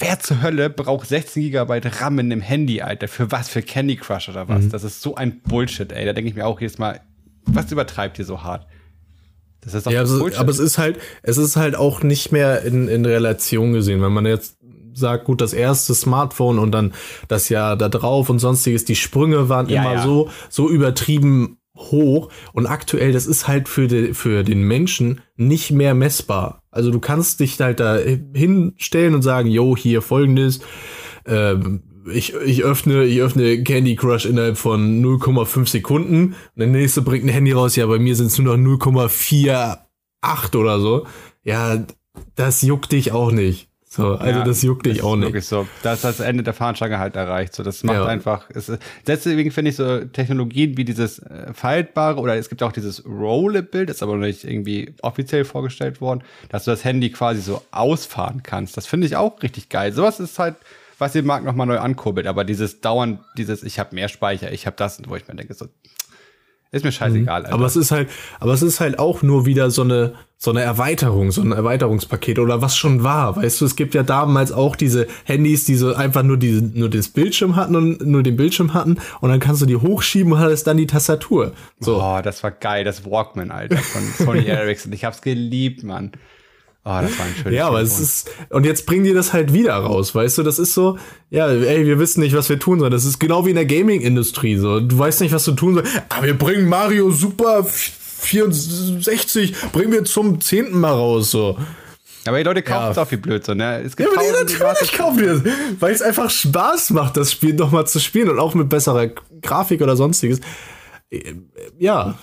Wer zur Hölle braucht 16 Gigabyte RAM in einem Handy, Alter? Für was? Für Candy Crush oder was? Mhm. Das ist so ein Bullshit, ey. Da denke ich mir auch jedes Mal, was übertreibt ihr so hart? Das ist doch ja, also, aber es ist halt, es ist halt auch nicht mehr in, in Relation gesehen. Wenn man jetzt sagt, gut, das erste Smartphone und dann das Jahr da drauf und sonstiges, die Sprünge waren ja, immer ja. so, so übertrieben hoch und aktuell, das ist halt für, de, für den Menschen nicht mehr messbar. Also du kannst dich halt da hinstellen und sagen, yo, hier folgendes, ähm, ich, ich öffne, ich öffne Candy Crush innerhalb von 0,5 Sekunden und der nächste bringt ein Handy raus, ja, bei mir sind es nur noch 0,48 oder so. Ja, das juckt dich auch nicht. So, also ja, das juckt dich auch nicht. Wirklich so. Da ist das Ende der Fahnenstange halt erreicht. So, das macht ja. einfach. Es, deswegen finde ich so Technologien wie dieses äh, faltbare oder es gibt auch dieses Rollable, das ist aber noch nicht irgendwie offiziell vorgestellt worden, dass du das Handy quasi so ausfahren kannst. Das finde ich auch richtig geil. Sowas ist halt, was den Markt nochmal neu ankurbelt. Aber dieses dauernd, dieses, ich habe mehr Speicher, ich habe das, wo ich mir denke, so, ist mir scheißegal. Mhm. Aber es ist halt, aber es ist halt auch nur wieder so eine, so eine Erweiterung, so ein Erweiterungspaket oder was schon war. Weißt du, es gibt ja damals auch diese Handys, die so einfach nur diese, nur das Bildschirm hatten und nur den Bildschirm hatten und dann kannst du die hochschieben und hattest dann die Tastatur. So. Oh, das war geil, das Walkman, Alter, von Sony Ericsson. Ich hab's geliebt, Mann. Oh, das war ein schönes Ja, aber es ist, und jetzt bringen die das halt wieder raus, weißt du, das ist so, ja, ey, wir wissen nicht, was wir tun sollen. Das ist genau wie in der Gaming-Industrie, so. Du weißt nicht, was du tun sollst. Aber wir bringen Mario Super 64, bringen wir zum zehnten Mal raus, so. Aber die Leute kaufen es ja. auch wie Blödsinn, ne? Es gibt ja, aber die natürlich kaufen die das, weil es einfach Spaß macht, das Spiel nochmal zu spielen und auch mit besserer Grafik oder sonstiges. Äh, ja.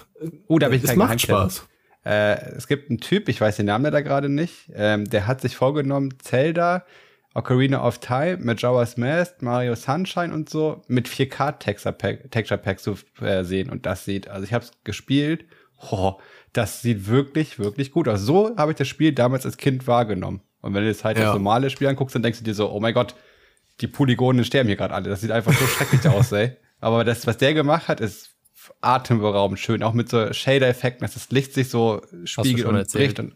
Uh, da bin ich es macht Spaß. Äh, es gibt einen Typ, ich weiß den Namen da gerade nicht, ähm, der hat sich vorgenommen, Zelda, Ocarina of Time, Majora's Mask, Mario Sunshine und so mit 4K Texture Pack, Texture Pack zu äh, sehen und das sieht. Also ich habe es gespielt. Oh, das sieht wirklich, wirklich gut aus. So habe ich das Spiel damals als Kind wahrgenommen. Und wenn du jetzt halt Ja. das normale Spiel anguckst, dann denkst du dir so, oh mein Gott, die Polygone sterben hier gerade alle. Das sieht einfach so schrecklich aus, ey. Aber das, was der gemacht hat, ist atemberaubend schön. Auch mit so Shader-Effekten, dass das Licht sich so spiegelt und erzählt. bricht. Und,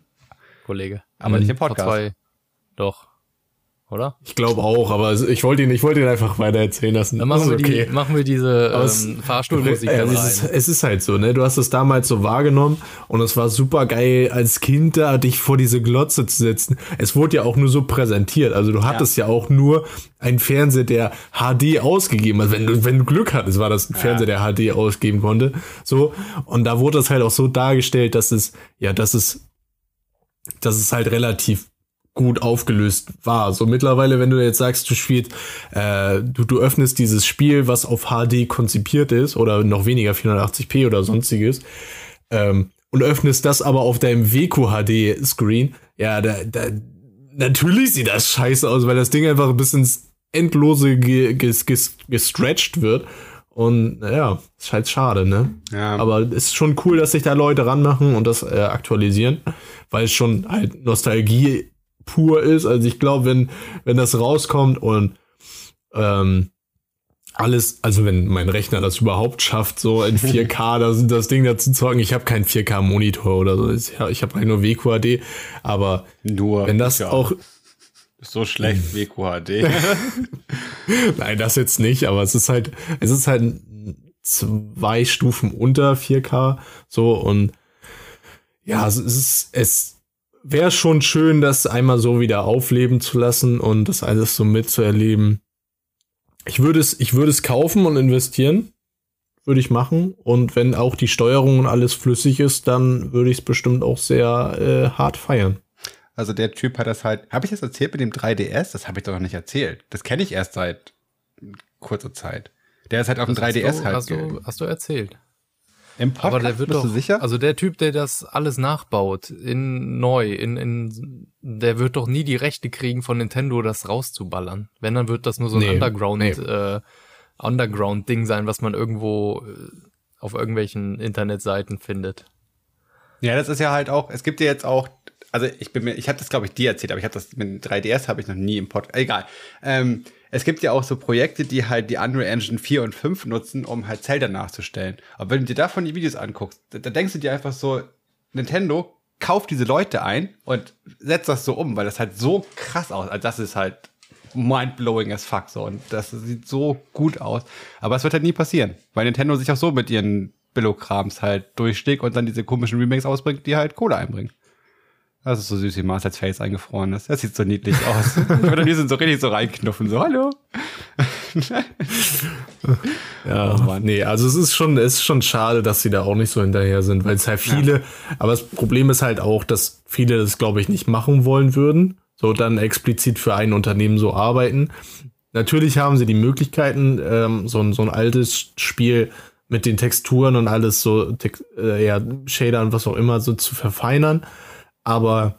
Kollege. aber nicht im Vor Podcast. zwei. Doch. Oder? Ich glaube auch, aber ich wollte ihn, ich wollte ihn einfach weiter erzählen lassen. Dann machen, wir, ist die, machen wir diese ähm, Fahrstuhlmusik Ja, dann es, ist, es ist halt so, ne? Du hast es damals so wahrgenommen und es war super geil, als Kind da dich vor diese Glotze zu setzen. Es wurde ja auch nur so präsentiert. Also du hattest ja, auch nur einen Fernseher, der HD ausgegeben hat. Wenn du, wenn du Glück hattest, war das ein Fernseher, der HD ausgeben konnte. So. Und da wurde es halt auch so dargestellt, dass es, ja, dass es, dass es halt relativ gut aufgelöst war. So mittlerweile, wenn du jetzt sagst, du spielst, äh, du, du öffnest dieses Spiel, was auf HD konzipiert ist, oder noch weniger 480p oder sonstiges, ähm, und öffnest das aber auf deinem Weco HD Screen, ja, da, da, natürlich sieht das scheiße aus, weil das Ding einfach bis ins Endlose ge, ges, ges, gestretched wird. Und naja, ist halt schade, ne? Ja. Aber es ist schon cool, dass sich da Leute ranmachen und das äh, aktualisieren, weil es schon halt Nostalgie pur ist. Also ich glaube, wenn, wenn das rauskommt und ähm, alles, also wenn mein Rechner das überhaupt schafft, so in 4K das, das Ding dazu zocken, ich habe keinen 4K-Monitor oder so, ich, habe halt nur WQHD, aber Nur. wenn das ja, auch, so schlecht wie QHD. nein, das jetzt nicht, aber es ist halt, es ist halt zwei Stufen unter 4K, so und ja, es ist, es wäre schon schön, das einmal so wieder aufleben zu lassen und das alles so mitzuerleben. Ich würde es, ich würde es kaufen und investieren. Würde ich machen. Und wenn auch die Steuerung und alles flüssig ist, dann würde ich es bestimmt auch sehr äh, hart feiern. Also der Typ hat das halt. Habe ich das erzählt mit dem 3DS? Das habe ich doch noch nicht erzählt. Das kenne ich erst seit kurzer Zeit. Der ist halt auf dem Das hast 3DS du, halt. Hast du, hast du erzählt. Im Podcast, Aber der wird doch, sicher? also der Typ, der das alles nachbaut, in neu, in, in, der wird doch nie die Rechte kriegen von Nintendo, das rauszuballern. Wenn, dann wird das nur so ein Nee, Underground, nee. äh, Underground-Ding sein, was man irgendwo äh, auf irgendwelchen Internetseiten findet. Ja, das ist ja halt auch, es gibt ja jetzt auch, also ich bin mir, ich habe das glaube ich dir erzählt, aber ich habe das mit dem 3DS habe ich noch nie im Podcast, egal. Ähm, es gibt ja auch so Projekte, die halt die Unreal Engine 4 und 5 nutzen, um halt Zelda nachzustellen. Aber wenn du dir davon die Videos anguckst, da, da denkst du dir einfach so, Nintendo kauft diese Leute ein und setzt das so um, weil das halt so krass aus, also das ist halt mindblowing as fuck so und das sieht so gut aus. Aber es wird halt nie passieren, weil Nintendo sich auch so mit ihren Billo-Krams halt durchschlägt und dann diese komischen Remakes ausbringt, die halt Kohle einbringen. Das ist so süß, wie Mars als Face eingefroren ist. Das sieht so niedlich aus. Oder die sind so richtig so reinknuffen, so, hallo. Ja, Oh nee, also es ist schon, es ist schon schade, dass sie da auch nicht so hinterher sind, weil es halt viele, aber das Problem ist halt auch, dass viele das, glaube ich, nicht machen wollen würden, so dann explizit für ein Unternehmen so arbeiten. Natürlich haben sie die Möglichkeiten, ähm, so, ein so ein altes Spiel mit den Texturen und alles so, äh, ja, Shader und was auch immer so zu verfeinern, aber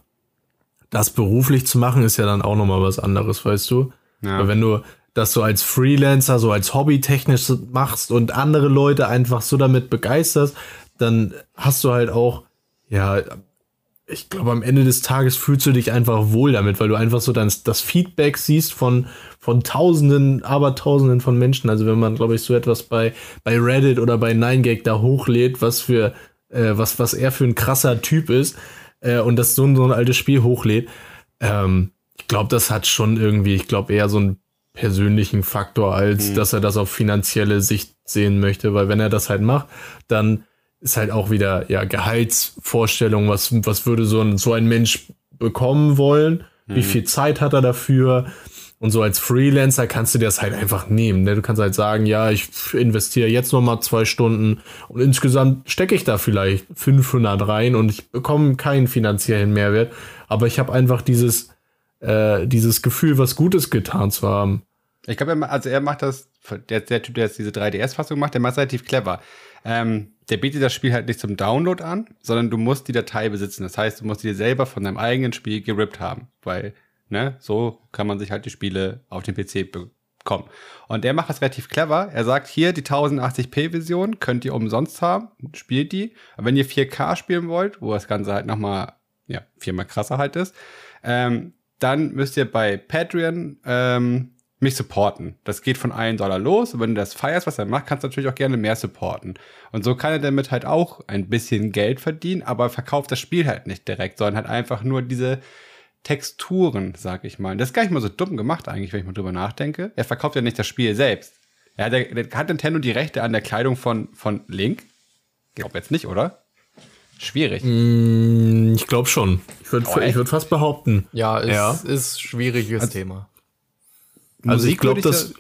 das beruflich zu machen, ist ja dann auch nochmal was anderes, weißt du? Ja. Weil wenn du das so als Freelancer, so als Hobby technisch machst und andere Leute einfach so damit begeisterst, dann hast du halt auch, ja, ich glaube, am Ende des Tages fühlst du dich einfach wohl damit, weil du einfach so dann das Feedback siehst von, von Tausenden, Abertausenden von Menschen. Also wenn man, glaube ich, so etwas bei, bei Reddit oder bei 9gag da hochlädt, was für, äh, was, was er für ein krasser Typ ist, äh, und das so, ein- so ein altes Spiel hochlädt, ähm, ich glaube, das hat schon irgendwie, ich glaube, eher so einen persönlichen Faktor, als dass er das auf finanzielle Sicht sehen möchte, weil wenn er das halt macht, dann ist halt auch wieder, ja, Gehaltsvorstellung, was, was würde so ein, so ein Mensch bekommen wollen, wie viel Zeit hat er dafür, und so als Freelancer kannst du dir das halt einfach nehmen. Ne? Du kannst halt sagen, ja, ich investiere jetzt noch mal zwei Stunden und insgesamt stecke ich da vielleicht 500 rein und ich bekomme keinen finanziellen Mehrwert. Aber ich habe einfach dieses, äh, dieses Gefühl, was Gutes getan zu haben. Ich glaube, also er macht das, der, der Typ, der jetzt diese 3DS-Fassung macht, der macht es relativ clever. Ähm, der bietet das Spiel halt nicht zum Download an, sondern du musst die Datei besitzen. Das heißt, du musst die dir selber von deinem eigenen Spiel gerippt haben, weil, ne, so kann man sich halt die Spiele auf dem PC be kommen. Und der macht das relativ clever. Er sagt, hier die 1080p-Version könnt ihr umsonst haben, spielt die. Aber wenn ihr 4K spielen wollt, wo das Ganze halt nochmal, ja, viermal krasser halt ist, ähm, dann müsst ihr bei Patreon ähm, mich supporten. Das geht von einem Dollar los. Und wenn du das feierst, was er macht, kannst du natürlich auch gerne mehr supporten. Und so kann er damit halt auch ein bisschen Geld verdienen, aber verkauft das Spiel halt nicht direkt, sondern halt einfach nur diese Texturen, sag ich mal. Das ist gar nicht mal so dumm gemacht eigentlich, wenn ich mal drüber nachdenke. Er verkauft ja nicht das Spiel selbst. Er hat, der, hat Nintendo die Rechte an der Kleidung von, von Link? Glaub jetzt nicht, oder? Schwierig. Mm, ich glaube schon. Ich würde oh, würd fast behaupten. Ja, es ja. ist schwieriges also, Thema. Also Musik ich glaube, dass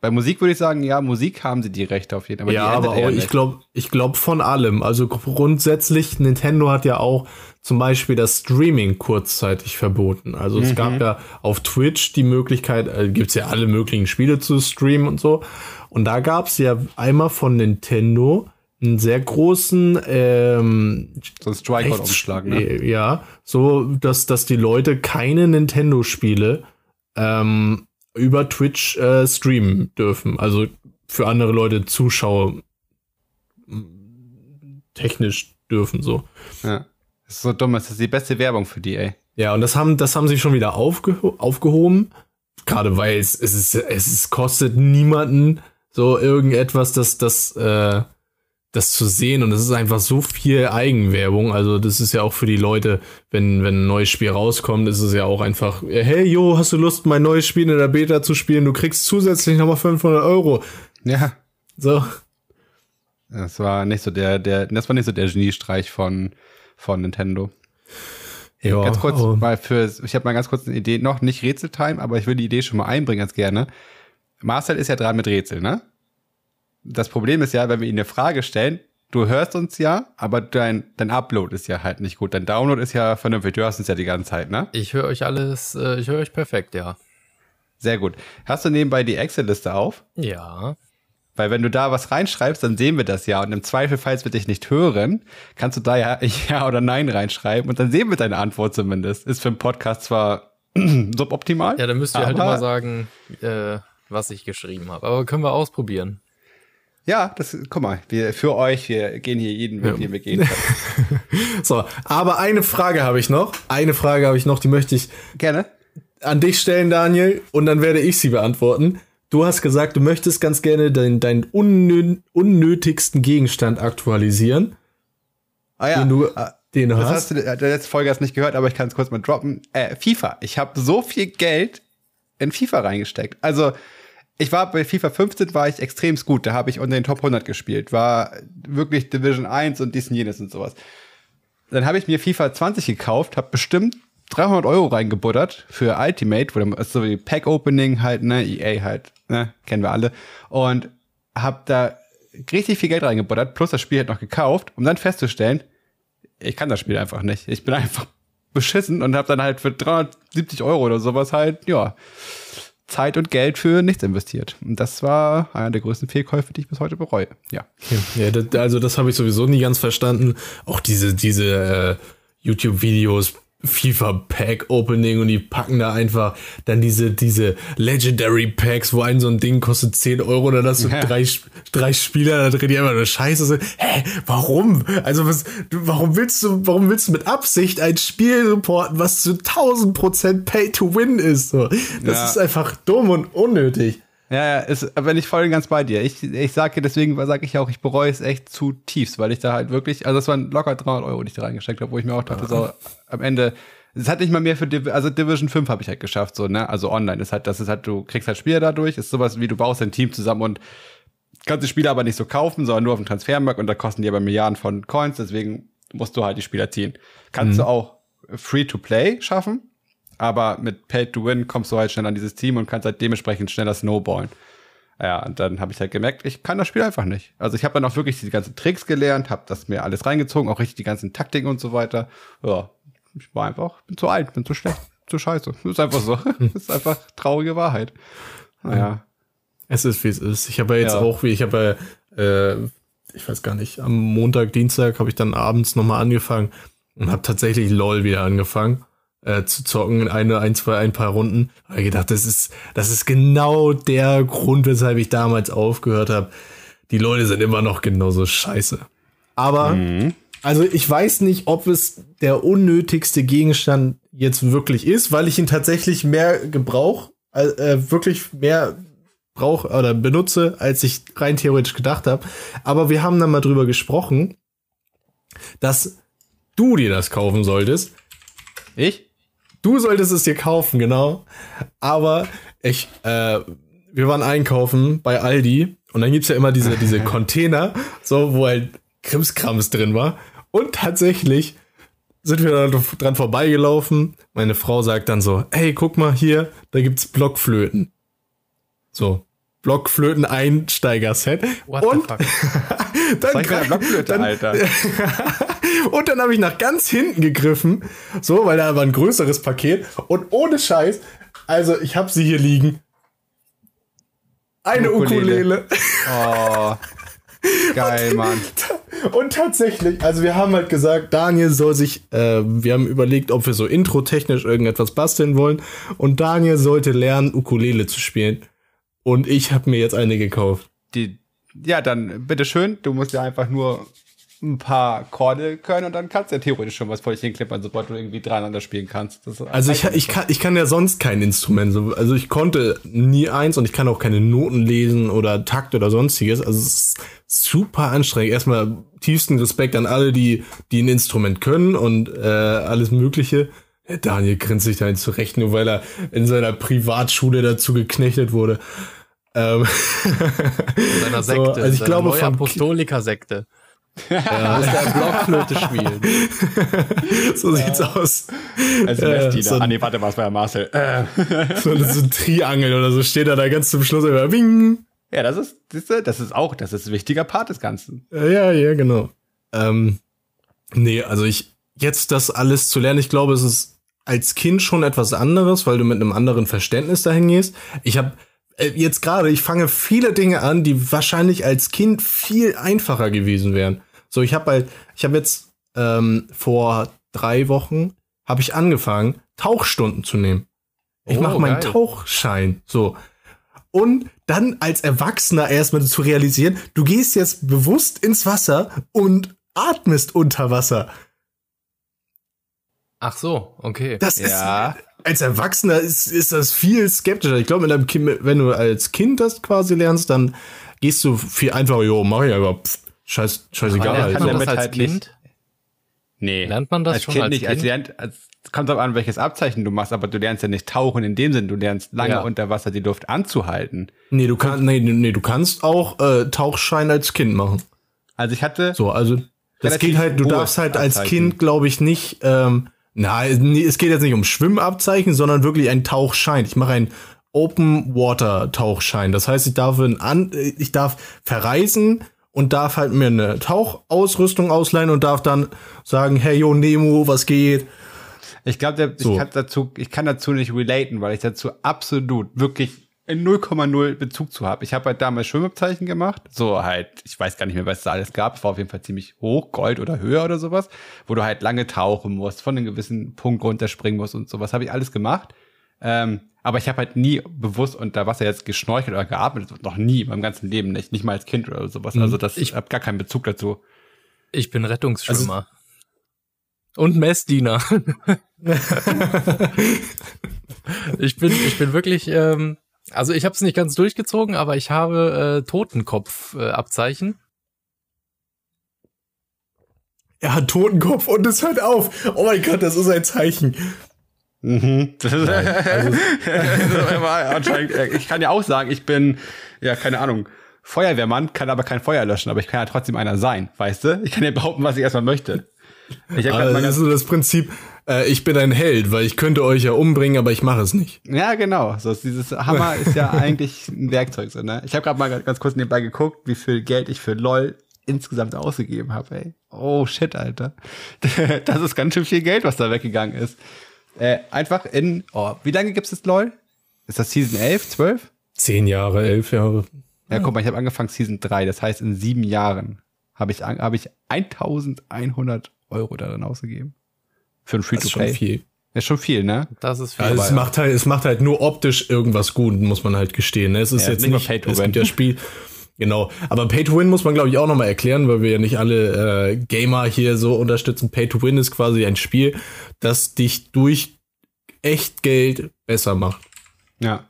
bei Musik würde ich sagen, ja, Musik haben sie die Rechte auf jeden Fall. ja, aber auch, ich glaube, ich glaube von allem. Also grundsätzlich, Nintendo hat ja auch zum Beispiel das Streaming kurzzeitig verboten. Also mhm. es gab mhm. ja auf Twitch die Möglichkeit, äh, gibt's ja alle möglichen Spiele zu streamen und so. Und da gab's ja einmal von Nintendo einen sehr großen ähm, so ein Strikeout-Umschlag, ne? Äh, ja, so dass dass die Leute keine Nintendo-Spiele ähm, über Twitch äh, streamen dürfen. Also für andere Leute Zuschauer technisch dürfen so. Ja. Das ist so dumm, das ist die beste Werbung für die, ey. Ja, und das haben, das haben sie schon wieder aufgeho aufgehoben. Gerade weil es, es ist, es ist, kostet niemanden so irgendetwas, das, das, äh, das zu sehen und es ist einfach so viel Eigenwerbung. Also das ist ja auch für die Leute, wenn, wenn ein neues Spiel rauskommt, ist es ja auch einfach, hey, yo, hast du Lust, mein neues Spiel in der Beta zu spielen? Du kriegst zusätzlich nochmal 500 Euro. Ja. So. Das war nicht so der, der, das war nicht so der Geniestreich von, von Nintendo. Ja, ganz kurz oh. mal für, ich habe mal ganz kurz eine Idee, noch nicht Rätseltime, aber ich will die Idee schon mal einbringen ganz gerne. Marcel ist ja dran mit Rätsel, ne? Das Problem ist ja, wenn wir ihnen eine Frage stellen, du hörst uns ja, aber dein, dein Upload ist ja halt nicht gut. Dein Download ist ja vernünftig. Du hörst uns ja die ganze Zeit, ne? Ich höre euch alles, äh, ich höre euch perfekt, ja. Sehr gut. Hast du nebenbei die Excel-Liste auf? Ja. Weil wenn du da was reinschreibst, dann sehen wir das ja. Und im Zweifel, falls wir dich nicht hören, kannst du da ja Ja oder Nein reinschreiben und dann sehen wir deine Antwort zumindest. Ist für einen Podcast zwar suboptimal. Ja, dann müsst ihr halt immer sagen, äh, was ich geschrieben habe. Aber können wir ausprobieren. Ja, das, guck mal, wir, für euch, wir gehen hier jeden Weg, ja. den wir gehen können. so, aber eine Frage habe ich noch. Eine Frage habe ich noch, die möchte ich gerne an dich stellen, Daniel, und dann werde ich sie beantworten. Du hast gesagt, du möchtest ganz gerne deinen, deinen unnö unnötigsten Gegenstand aktualisieren. Ah ja. Den du, ah, den du das hast. hast du der letzte Folge hast nicht gehört, aber ich kann es kurz mal droppen. Äh, FIFA. Ich habe so viel Geld in FIFA reingesteckt. Also, ich war bei FIFA 15 war ich extrem gut. Da habe ich unter den Top 100 gespielt. War wirklich Division 1 und dies und jenes und sowas. Dann habe ich mir FIFA 20 gekauft, habe bestimmt 300 Euro reingebuttert für Ultimate, wo dann so wie Pack Opening halt, ne, EA halt, ne, kennen wir alle. Und habe da richtig viel Geld reingebuttert, plus das Spiel halt noch gekauft, um dann festzustellen, ich kann das Spiel einfach nicht. Ich bin einfach beschissen und habe dann halt für 370 Euro oder sowas halt, ja, Zeit und Geld für nichts investiert. Und das war einer der größten Fehlkäufe, die ich bis heute bereue. Ja. ja also das habe ich sowieso nie ganz verstanden. Auch diese, diese äh, YouTube-Videos FIFA Pack Opening und die packen da einfach dann diese, diese Legendary Packs, wo ein so ein Ding kostet 10 Euro dann hast du ja. drei, drei Spieler da drin, die einfach nur Scheiße sind. Hä, warum? Also was, warum willst du, warum willst du mit Absicht ein Spiel reporten, was zu 1000 Prozent Pay to Win ist? So, das ja. ist einfach dumm und unnötig. Ja, ja, ist, bin ich voll ganz bei dir. Ich, ich sage deswegen sage ich auch, ich bereue es echt zutiefst, weil ich da halt wirklich, also das waren locker 300 Euro, die ich da reingesteckt habe, wo ich mir auch dachte, so am Ende, es hat nicht mal mehr für, Div also Division 5 habe ich halt geschafft, so, ne, also online ist halt, das ist halt, du kriegst halt Spieler dadurch, ist sowas wie, du baust ein Team zusammen und kannst die Spieler aber nicht so kaufen, sondern nur auf dem Transfermarkt und da kosten die aber Milliarden von Coins, deswegen musst du halt die Spieler ziehen. Kannst mhm. du auch Free-to-Play schaffen, aber mit Pay to Win kommst du halt schnell an dieses Team und kannst halt dementsprechend schneller snowballen. Ja, und dann habe ich halt gemerkt, ich kann das Spiel einfach nicht. Also ich habe dann auch wirklich die ganzen Tricks gelernt, habe das mir alles reingezogen, auch richtig die ganzen Taktiken und so weiter. Ja, ich war einfach, bin zu alt, bin zu schlecht, zu scheiße. Das ist einfach so. Das ist einfach traurige Wahrheit. Naja. Es ist, wie es ist. Ich habe ja jetzt ja. auch, wie ich habe ja, äh, ich weiß gar nicht, am Montag, Dienstag habe ich dann abends nochmal angefangen und habe tatsächlich LOL wieder angefangen. Äh, zu zocken, eine, ein, zwei, ein paar Runden. Habe ich gedacht, das ist, das ist genau der Grund, weshalb ich damals aufgehört habe. Die Leute sind immer noch genauso scheiße. Aber, mhm. also ich weiß nicht, ob es der unnötigste Gegenstand jetzt wirklich ist, weil ich ihn tatsächlich mehr gebrauch, äh, wirklich mehr brauche oder benutze, als ich rein theoretisch gedacht habe. Aber wir haben dann mal drüber gesprochen, dass du dir das kaufen solltest. Ich? Du solltest es dir kaufen, genau. Aber ich, äh, wir waren einkaufen bei Aldi und dann gibt's ja immer diese, diese Container, so, wo halt Krimskrams drin war. Und tatsächlich sind wir da dran vorbeigelaufen. Meine Frau sagt dann so, hey, guck mal hier, da gibt's Blockflöten. So, Blockflöten-Einsteiger-Set. Und dann, Blockflöte, dann, Alter. und dann habe ich nach ganz hinten gegriffen, so, weil da war ein größeres Paket. Und ohne Scheiß, also ich habe sie hier liegen. Eine Ukulele. Ukulele. Oh. Geil, Mann. Und tatsächlich, also wir haben halt gesagt, Daniel soll sich, äh, wir haben überlegt, ob wir so intro-technisch irgendetwas basteln wollen. Und Daniel sollte lernen, Ukulele zu spielen. Und ich habe mir jetzt eine gekauft. Die, ja, dann bitteschön. Du musst ja einfach nur ein paar Chorde können und dann kannst du ja theoretisch schon was vor dich hinklippern, sobald du irgendwie dreieinander spielen kannst. also ich, ich, kann, ich kann ja sonst kein Instrument. Also ich konnte nie eins und ich kann auch keine Noten lesen oder Takt oder sonstiges. Also es ist super anstrengend. Erstmal tiefsten Respekt an alle, die, die ein Instrument können und äh, alles Mögliche. Daniel grinst sich da zurecht, nur weil er in seiner Privatschule dazu geknechtet wurde. Ähm in seiner Sekte, so, also ich glaube von Apostoliker-Sekte. Ja. muss der Blockflöte spielen. so ja. sieht's aus. Also äh, so ah nee, warte, was war ja Marcel? Äh. so, so ein Triangel oder so steht er da ganz zum Schluss immer. Bing. Ja, das ist, das ist auch, das ist ein wichtiger Part des Ganzen. Ja, ja, genau. Ähm, nee, also ich, jetzt das alles zu lernen, ich glaube, es ist als Kind schon etwas anderes, weil du mit einem anderen Verständnis dahin gehst. Ich habe äh, jetzt gerade, ich fange viele Dinge an, die wahrscheinlich als Kind viel einfacher gewesen wären. So, ich habe halt, ich habe jetzt ähm, vor drei Wochen habe ich angefangen, Tauchstunden zu nehmen. Ich oh, mache meinen geil. Tauchschein. So. Und dann als Erwachsener erstmal zu realisieren, du gehst jetzt bewusst ins Wasser und atmest unter Wasser. Ach so, okay. Das ja. ist als Erwachsener ist, ist das viel skeptischer. Ich glaube, wenn du als Kind das quasi lernst, dann gehst du viel einfacher, jo, mach ich aber pff, scheiß, scheißegal. Aber lernt man das als halt Kind? Nicht. Nee. Lernt man das als schon kind als nicht? Kind? Als lernt, als, kommt drauf an, welches Abzeichen du machst, aber du lernst ja nicht tauchen in dem Sinn, du lernst lange ja. unter Wasser die Luft anzuhalten. Nee, du kannst, nee, nee, du kannst auch äh, Tauchschein als Kind machen. Also ich hatte. So, also das geht halt, du darfst halt als Kind, glaube ich, nicht ähm, na, es geht jetzt nicht um Schwimmabzeichen, sondern wirklich ein Tauchschein. Ich mache einen Open Water Tauchschein. Das heißt, ich darf, An ich darf verreisen und darf halt mir eine Tauchausrüstung ausleihen und darf dann sagen, hey yo Nemo, was geht? Ich glaube, so. ich kann dazu, ich kann dazu nicht relaten, weil ich dazu absolut wirklich in 0,0 Bezug zu habe. Ich habe halt damals Schwimmabzeichen gemacht, so halt, ich weiß gar nicht mehr, was da alles gab, es war auf jeden Fall ziemlich hoch, Gold oder höher oder sowas, wo du halt lange tauchen musst, von einem gewissen Punkt runterspringen musst und sowas, habe ich alles gemacht. Ähm, aber ich habe halt nie bewusst unter Wasser jetzt geschnorchelt oder geatmet, noch nie, meinem ganzen Leben nicht, nicht mal als Kind oder sowas. Mhm. Also das, ich habe gar keinen Bezug dazu. Ich bin Rettungsschwimmer. Also, und Messdiener. ich bin, ich bin wirklich ähm, also ich habe es nicht ganz durchgezogen, aber ich habe äh, Totenkopf-Abzeichen. Äh, er hat Totenkopf und es hört auf. Oh mein Gott, das ist ein Zeichen. Mhm. also, ich kann ja auch sagen, ich bin, ja, keine Ahnung, Feuerwehrmann, kann aber kein Feuer löschen, aber ich kann ja trotzdem einer sein, weißt du? Ich kann ja behaupten, was ich erstmal möchte. Ich hab also, das ist so das Prinzip, äh, ich bin ein Held, weil ich könnte euch ja umbringen, aber ich mache es nicht. Ja, genau. So, dieses Hammer ist ja eigentlich ein Werkzeug. So, ne? Ich habe gerade mal ganz kurz nebenbei geguckt, wie viel Geld ich für LOL insgesamt ausgegeben habe. Ey. Oh shit, Alter. Das ist ganz schön viel Geld, was da weggegangen ist. Äh, einfach in, oh, wie lange gibt es LOL? Ist das Season 11, 12? Zehn Jahre, elf Jahre. Ja, guck mal, ich habe angefangen Season 3, das heißt in sieben Jahren habe ich, hab ich 1100 Euro darin ausgegeben. Für ein Free-to-Play. viel. Ist schon viel, ne? Das ist viel. Also es macht halt, es macht halt nur optisch irgendwas gut, muss man halt gestehen. Ne? Es ist Ja, jetzt nicht nicht, es gibt ja Spiel, genau. Aber Pay to Win muss man glaube ich auch nochmal erklären, weil wir ja nicht alle äh, Gamer hier so unterstützen. Pay to Win ist quasi ein Spiel, das dich durch echt Geld besser macht Ja.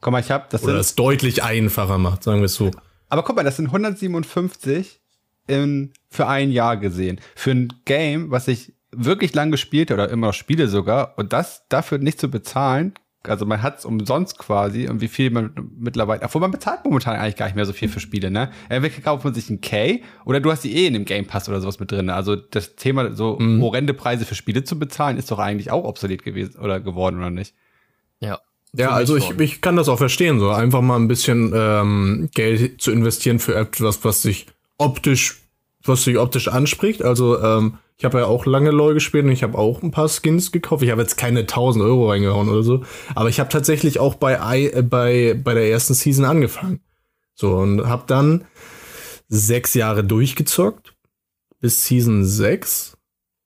Guck mal, ich hab, das oder es deutlich einfacher macht, sagen wir es so. aber guck mal, das sind 157 in, für ein Jahr gesehen. Für ein Game, was ich wirklich lang gespielt oder immer noch spiele sogar, und das dafür nicht zu bezahlen, also man hat es umsonst quasi und wie viel man mittlerweile, obwohl man bezahlt momentan eigentlich gar nicht mehr so viel für Spiele, ne? Entweder kauft man sich ein K oder du hast die eh in dem Game Pass oder sowas mit drin. Also das Thema, so horrende Preise für Spiele zu bezahlen, ist doch eigentlich auch obsolet gewesen oder geworden, oder nicht? ja. Ja, also ich, ich kann das auch verstehen, so einfach mal ein bisschen ähm, Geld zu investieren für etwas, was sich optisch, was sich optisch anspricht. Also ähm, ich habe ja auch lange LoL gespielt und ich habe auch ein paar Skins gekauft. Ich habe jetzt keine 1000 Euro reingehauen oder so, aber ich habe tatsächlich auch bei äh, bei bei der ersten Season angefangen. So und habe dann sechs Jahre durchgezockt bis Season 6.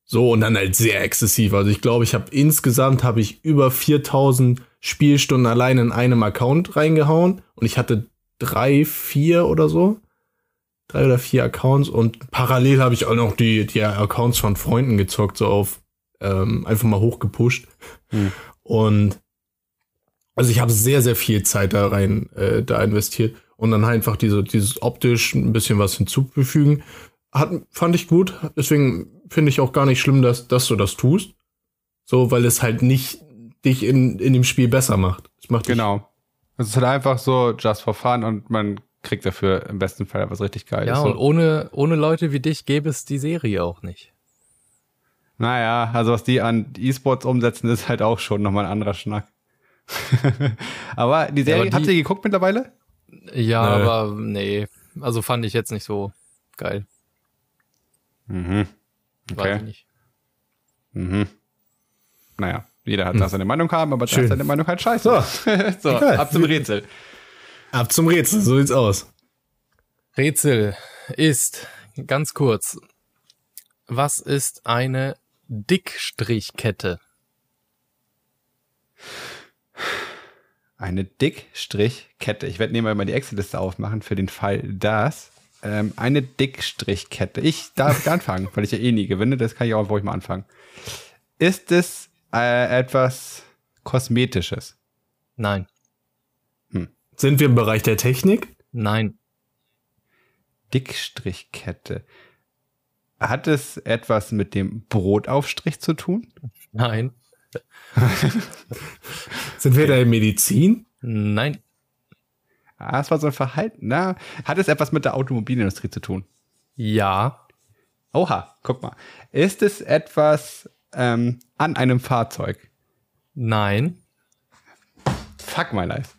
So und dann halt sehr exzessiv. Also ich glaube, ich habe insgesamt habe ich über 4000 Spielstunden allein in einem Account reingehauen und ich hatte drei, vier oder so. Drei oder vier Accounts und parallel habe ich auch noch die, die Accounts von Freunden gezockt, so auf ähm, einfach mal hochgepusht. Hm. Und also ich habe sehr, sehr viel Zeit da rein, äh, da investiert und dann einfach diese, dieses optisch ein bisschen was hinzufügen. Hat, fand ich gut. Deswegen finde ich auch gar nicht schlimm, dass, dass du das tust. So, weil es halt nicht dich in, in dem Spiel besser macht. Es macht Genau. Es ist halt einfach so just for fun und man kriegt dafür im besten Fall was richtig Geiles. Ja, so. und ohne, ohne Leute wie dich gäbe es die Serie auch nicht. Naja, also was die an E-Sports umsetzen, ist halt auch schon nochmal ein anderer Schnack. aber die Serie, aber die- habt ihr geguckt mittlerweile? Ja, Nö. aber nee. Also fand ich jetzt nicht so geil. Mhm. Weiß Okay. ich nicht. Mhm. Naja, jeder hat da seine Meinung haben, aber da ist seine Meinung halt scheiße. So, Egal. ab zum Rätsel. Ab zum Rätsel, so sieht's aus. Rätsel ist, ganz kurz, was ist eine Dickstrichkette? Eine Dickstrichkette. Ich werde nebenbei mal die Excel-Liste aufmachen für den Fall, dass ähm, eine Dickstrichkette. Ich darf anfangen, weil ich ja eh nie gewinne. Das kann ich auch ruhig mal anfangen. Ist es äh, etwas Kosmetisches? Nein, Sind wir im Bereich der Technik? nein, Dickstrichkette. Hat es etwas mit dem Brotaufstrich zu tun? nein, Sind wir da in Medizin? nein, Ah, es war so ein Verhalten. Na, hat es etwas mit der Automobilindustrie zu tun? ja, Oha, guck mal. Ist es etwas ähm, an einem Fahrzeug? nein, Fuck my life.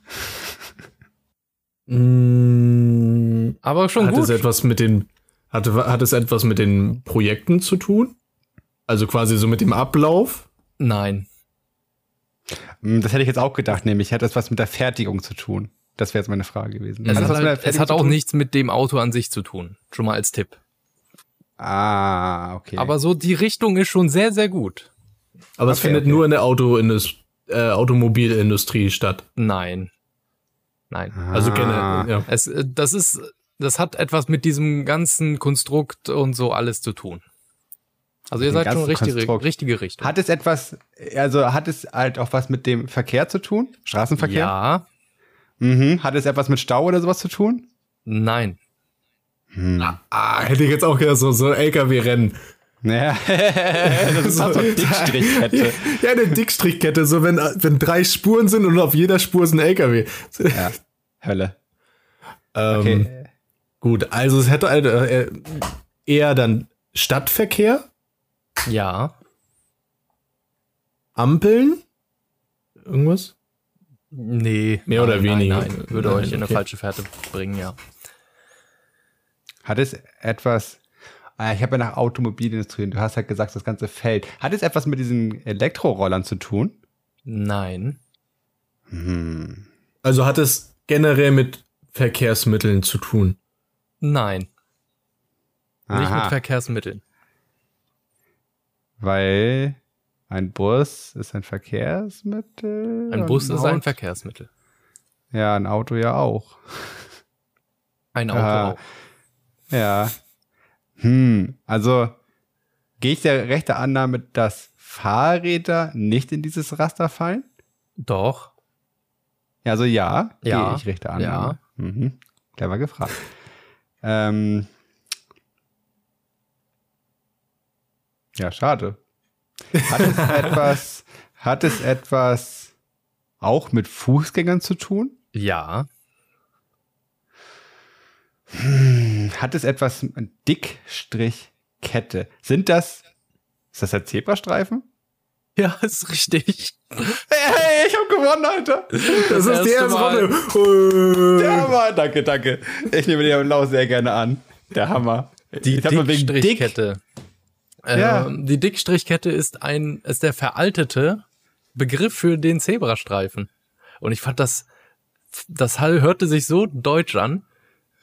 Mm, aber schon hat gut. es etwas mit den hat, hat es etwas mit den Projekten zu tun? Also quasi so mit dem Ablauf? Nein, Hm, Das hätte ich jetzt auch gedacht, nämlich hat es was mit der Fertigung zu tun. Das wäre jetzt meine Frage gewesen. es Hat halt, es hat auch nichts mit dem Auto an sich zu tun. Schon mal als Tipp. Ah, okay. Aber so die Richtung ist schon sehr, sehr gut. Aber es Okay, findet okay. nur in der Autoindus äh, Automobilindustrie statt. Nein. Nein. Also Ah. generell, ja. Es, äh, das ist, das hat etwas mit diesem ganzen Konstrukt und so alles zu tun. Also ihr seid schon richtige, Konstrukt. richtige Richtung. Hat es etwas, also hat es halt auch was mit dem Verkehr zu tun? Straßenverkehr? ja, Mhm. Hat es etwas mit Stau oder sowas zu tun? nein. Ah, hätte ich jetzt auch gedacht, so, so LKW-Rennen. Naja, das ist so eine Dickstrichkette. Ja, eine Dickstrichkette, so wenn, wenn drei Spuren sind und auf jeder Spur ist ein LKW. Ja, Hölle. Ähm, Okay. Gut, also es hätte halt, äh, eher dann Stadtverkehr, Ja, Ampeln, irgendwas? nee. Mehr oder nein, weniger. Nein, nein. Würde Nein, euch in eine falsche Fährte bringen, ja. Hat es etwas, ich habe ja nach Automobilindustrie, und du hast halt gesagt, das ganze Feld. Hat es etwas mit diesen Elektrorollern zu tun? Nein. Hm. Also hat es generell mit Verkehrsmitteln zu tun. Nein. Nicht mit Aha, Verkehrsmitteln. weil, Ein Bus ist ein Verkehrsmittel. Ein Bus und ist ein Verkehrsmittel. Ja, ein Auto ja auch. Ein Auto Ah. auch. Ja. Hm, also gehe ich der rechte Annahme, dass Fahrräder nicht in dieses Raster fallen? Doch. Ja, also ja, Ja, gehe ich rechte Annahme. Mhm. Clever gefragt. ähm, ja, schade. Hat es etwas, hat es etwas auch mit Fußgängern zu tun? Ja. Hat es etwas Dickstrichkette? Sind das, ist das der Zebrastreifen? Ja, ist richtig. Hey, ich hab gewonnen, Alter. Das, ist die erste. Runde. Der Hammer. Danke, danke. Ich nehme den Applaus sehr gerne an. Der Hammer. Die wegen Dick. Dickstrichkette. Ja. Ähm, die Dickstrichkette ist ein, ist der veraltete Begriff für den Zebrastreifen. Und ich fand das, das Hall hörte sich so deutsch an.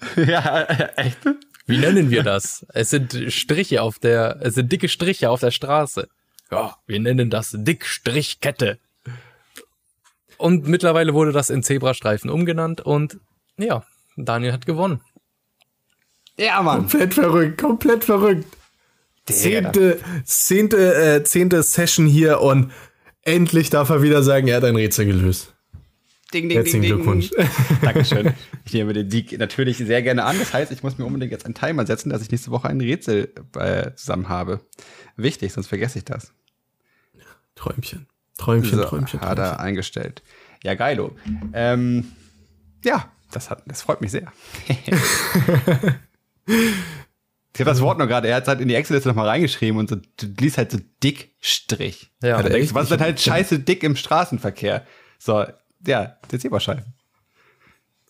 Ja, echt? Wie nennen wir das? Es sind Striche auf der, es sind dicke Striche auf der Straße. Ja, wir nennen das Dickstrichkette. Und mittlerweile wurde das in Zebrastreifen umgenannt und ja, Daniel hat gewonnen. Ja, Mann. Komplett verrückt, komplett verrückt. Zehnte, zehnte, äh, zehnte Session hier und endlich darf er wieder sagen, er hat ein Rätsel gelöst. Ding, ding, Herzlichen Glückwunsch. Dankeschön. Ich nehme den Sieg natürlich sehr gerne an. Das heißt, ich muss mir unbedingt jetzt einen Timer setzen, dass ich nächste Woche ein Rätsel äh, zusammen habe. Wichtig, sonst vergesse ich das. Träumchen. Träumchen, So, Träumchen, hat er eingestellt. Ja, geilo. Ähm, ja, das, hat, das freut mich sehr. ich habe das Wort noch gerade, er hat halt in die Excel-Liste nochmal reingeschrieben und so, du liest halt so Dickstrich. Ja, Ja, da denkst, was ist denn halt scheiße dick im Straßenverkehr? So, ja, der Zebrastreifen.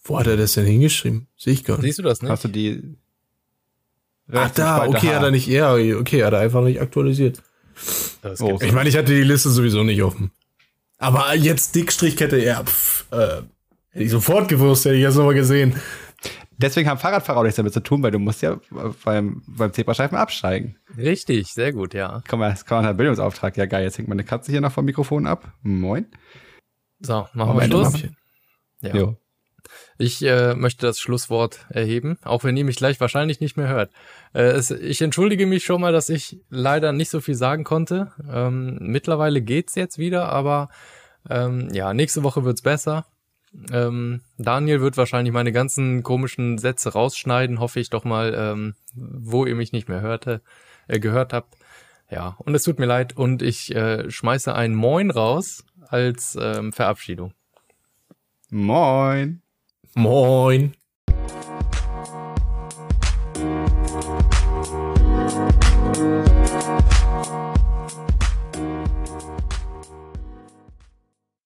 Wo hat er das denn hingeschrieben? Sehe ich gar nicht. Siehst du das nicht? Hast du die. Ach da, okay, hat er nicht, ja, okay, hat er einfach nicht aktualisiert. Das Oh, Ich meine, ich hatte die Liste sowieso nicht offen. Aber jetzt Dickstrichkette, ja, pff, äh, hätte ich sofort gewusst, hätte ich das nochmal gesehen. Deswegen haben Fahrradfahrer auch nichts damit zu tun, weil du musst ja beim, beim Zebrastreifen absteigen. Richtig, sehr gut, ja. Komm mal, das kann man halt Bildungsauftrag. Ja, geil, jetzt hängt meine Katze hier noch vom Mikrofon ab. Moin. So, machen wir Moment, Schluss. Mäppchen. Ja. Jo. Ich äh, möchte das Schlusswort erheben, auch wenn ihr mich gleich wahrscheinlich nicht mehr hört. Äh, es, ich entschuldige mich schon mal, dass ich leider nicht so viel sagen konnte. Ähm, mittlerweile geht's jetzt wieder, aber ähm, ja, nächste Woche wird's besser. Ähm, Daniel wird wahrscheinlich meine ganzen komischen Sätze rausschneiden, hoffe ich doch mal, ähm, wo ihr mich nicht mehr hörte, äh, gehört habt. Ja, und es tut mir leid und ich äh, schmeiße ein Moin raus als ähm, Verabschiedung. Moin. Moin.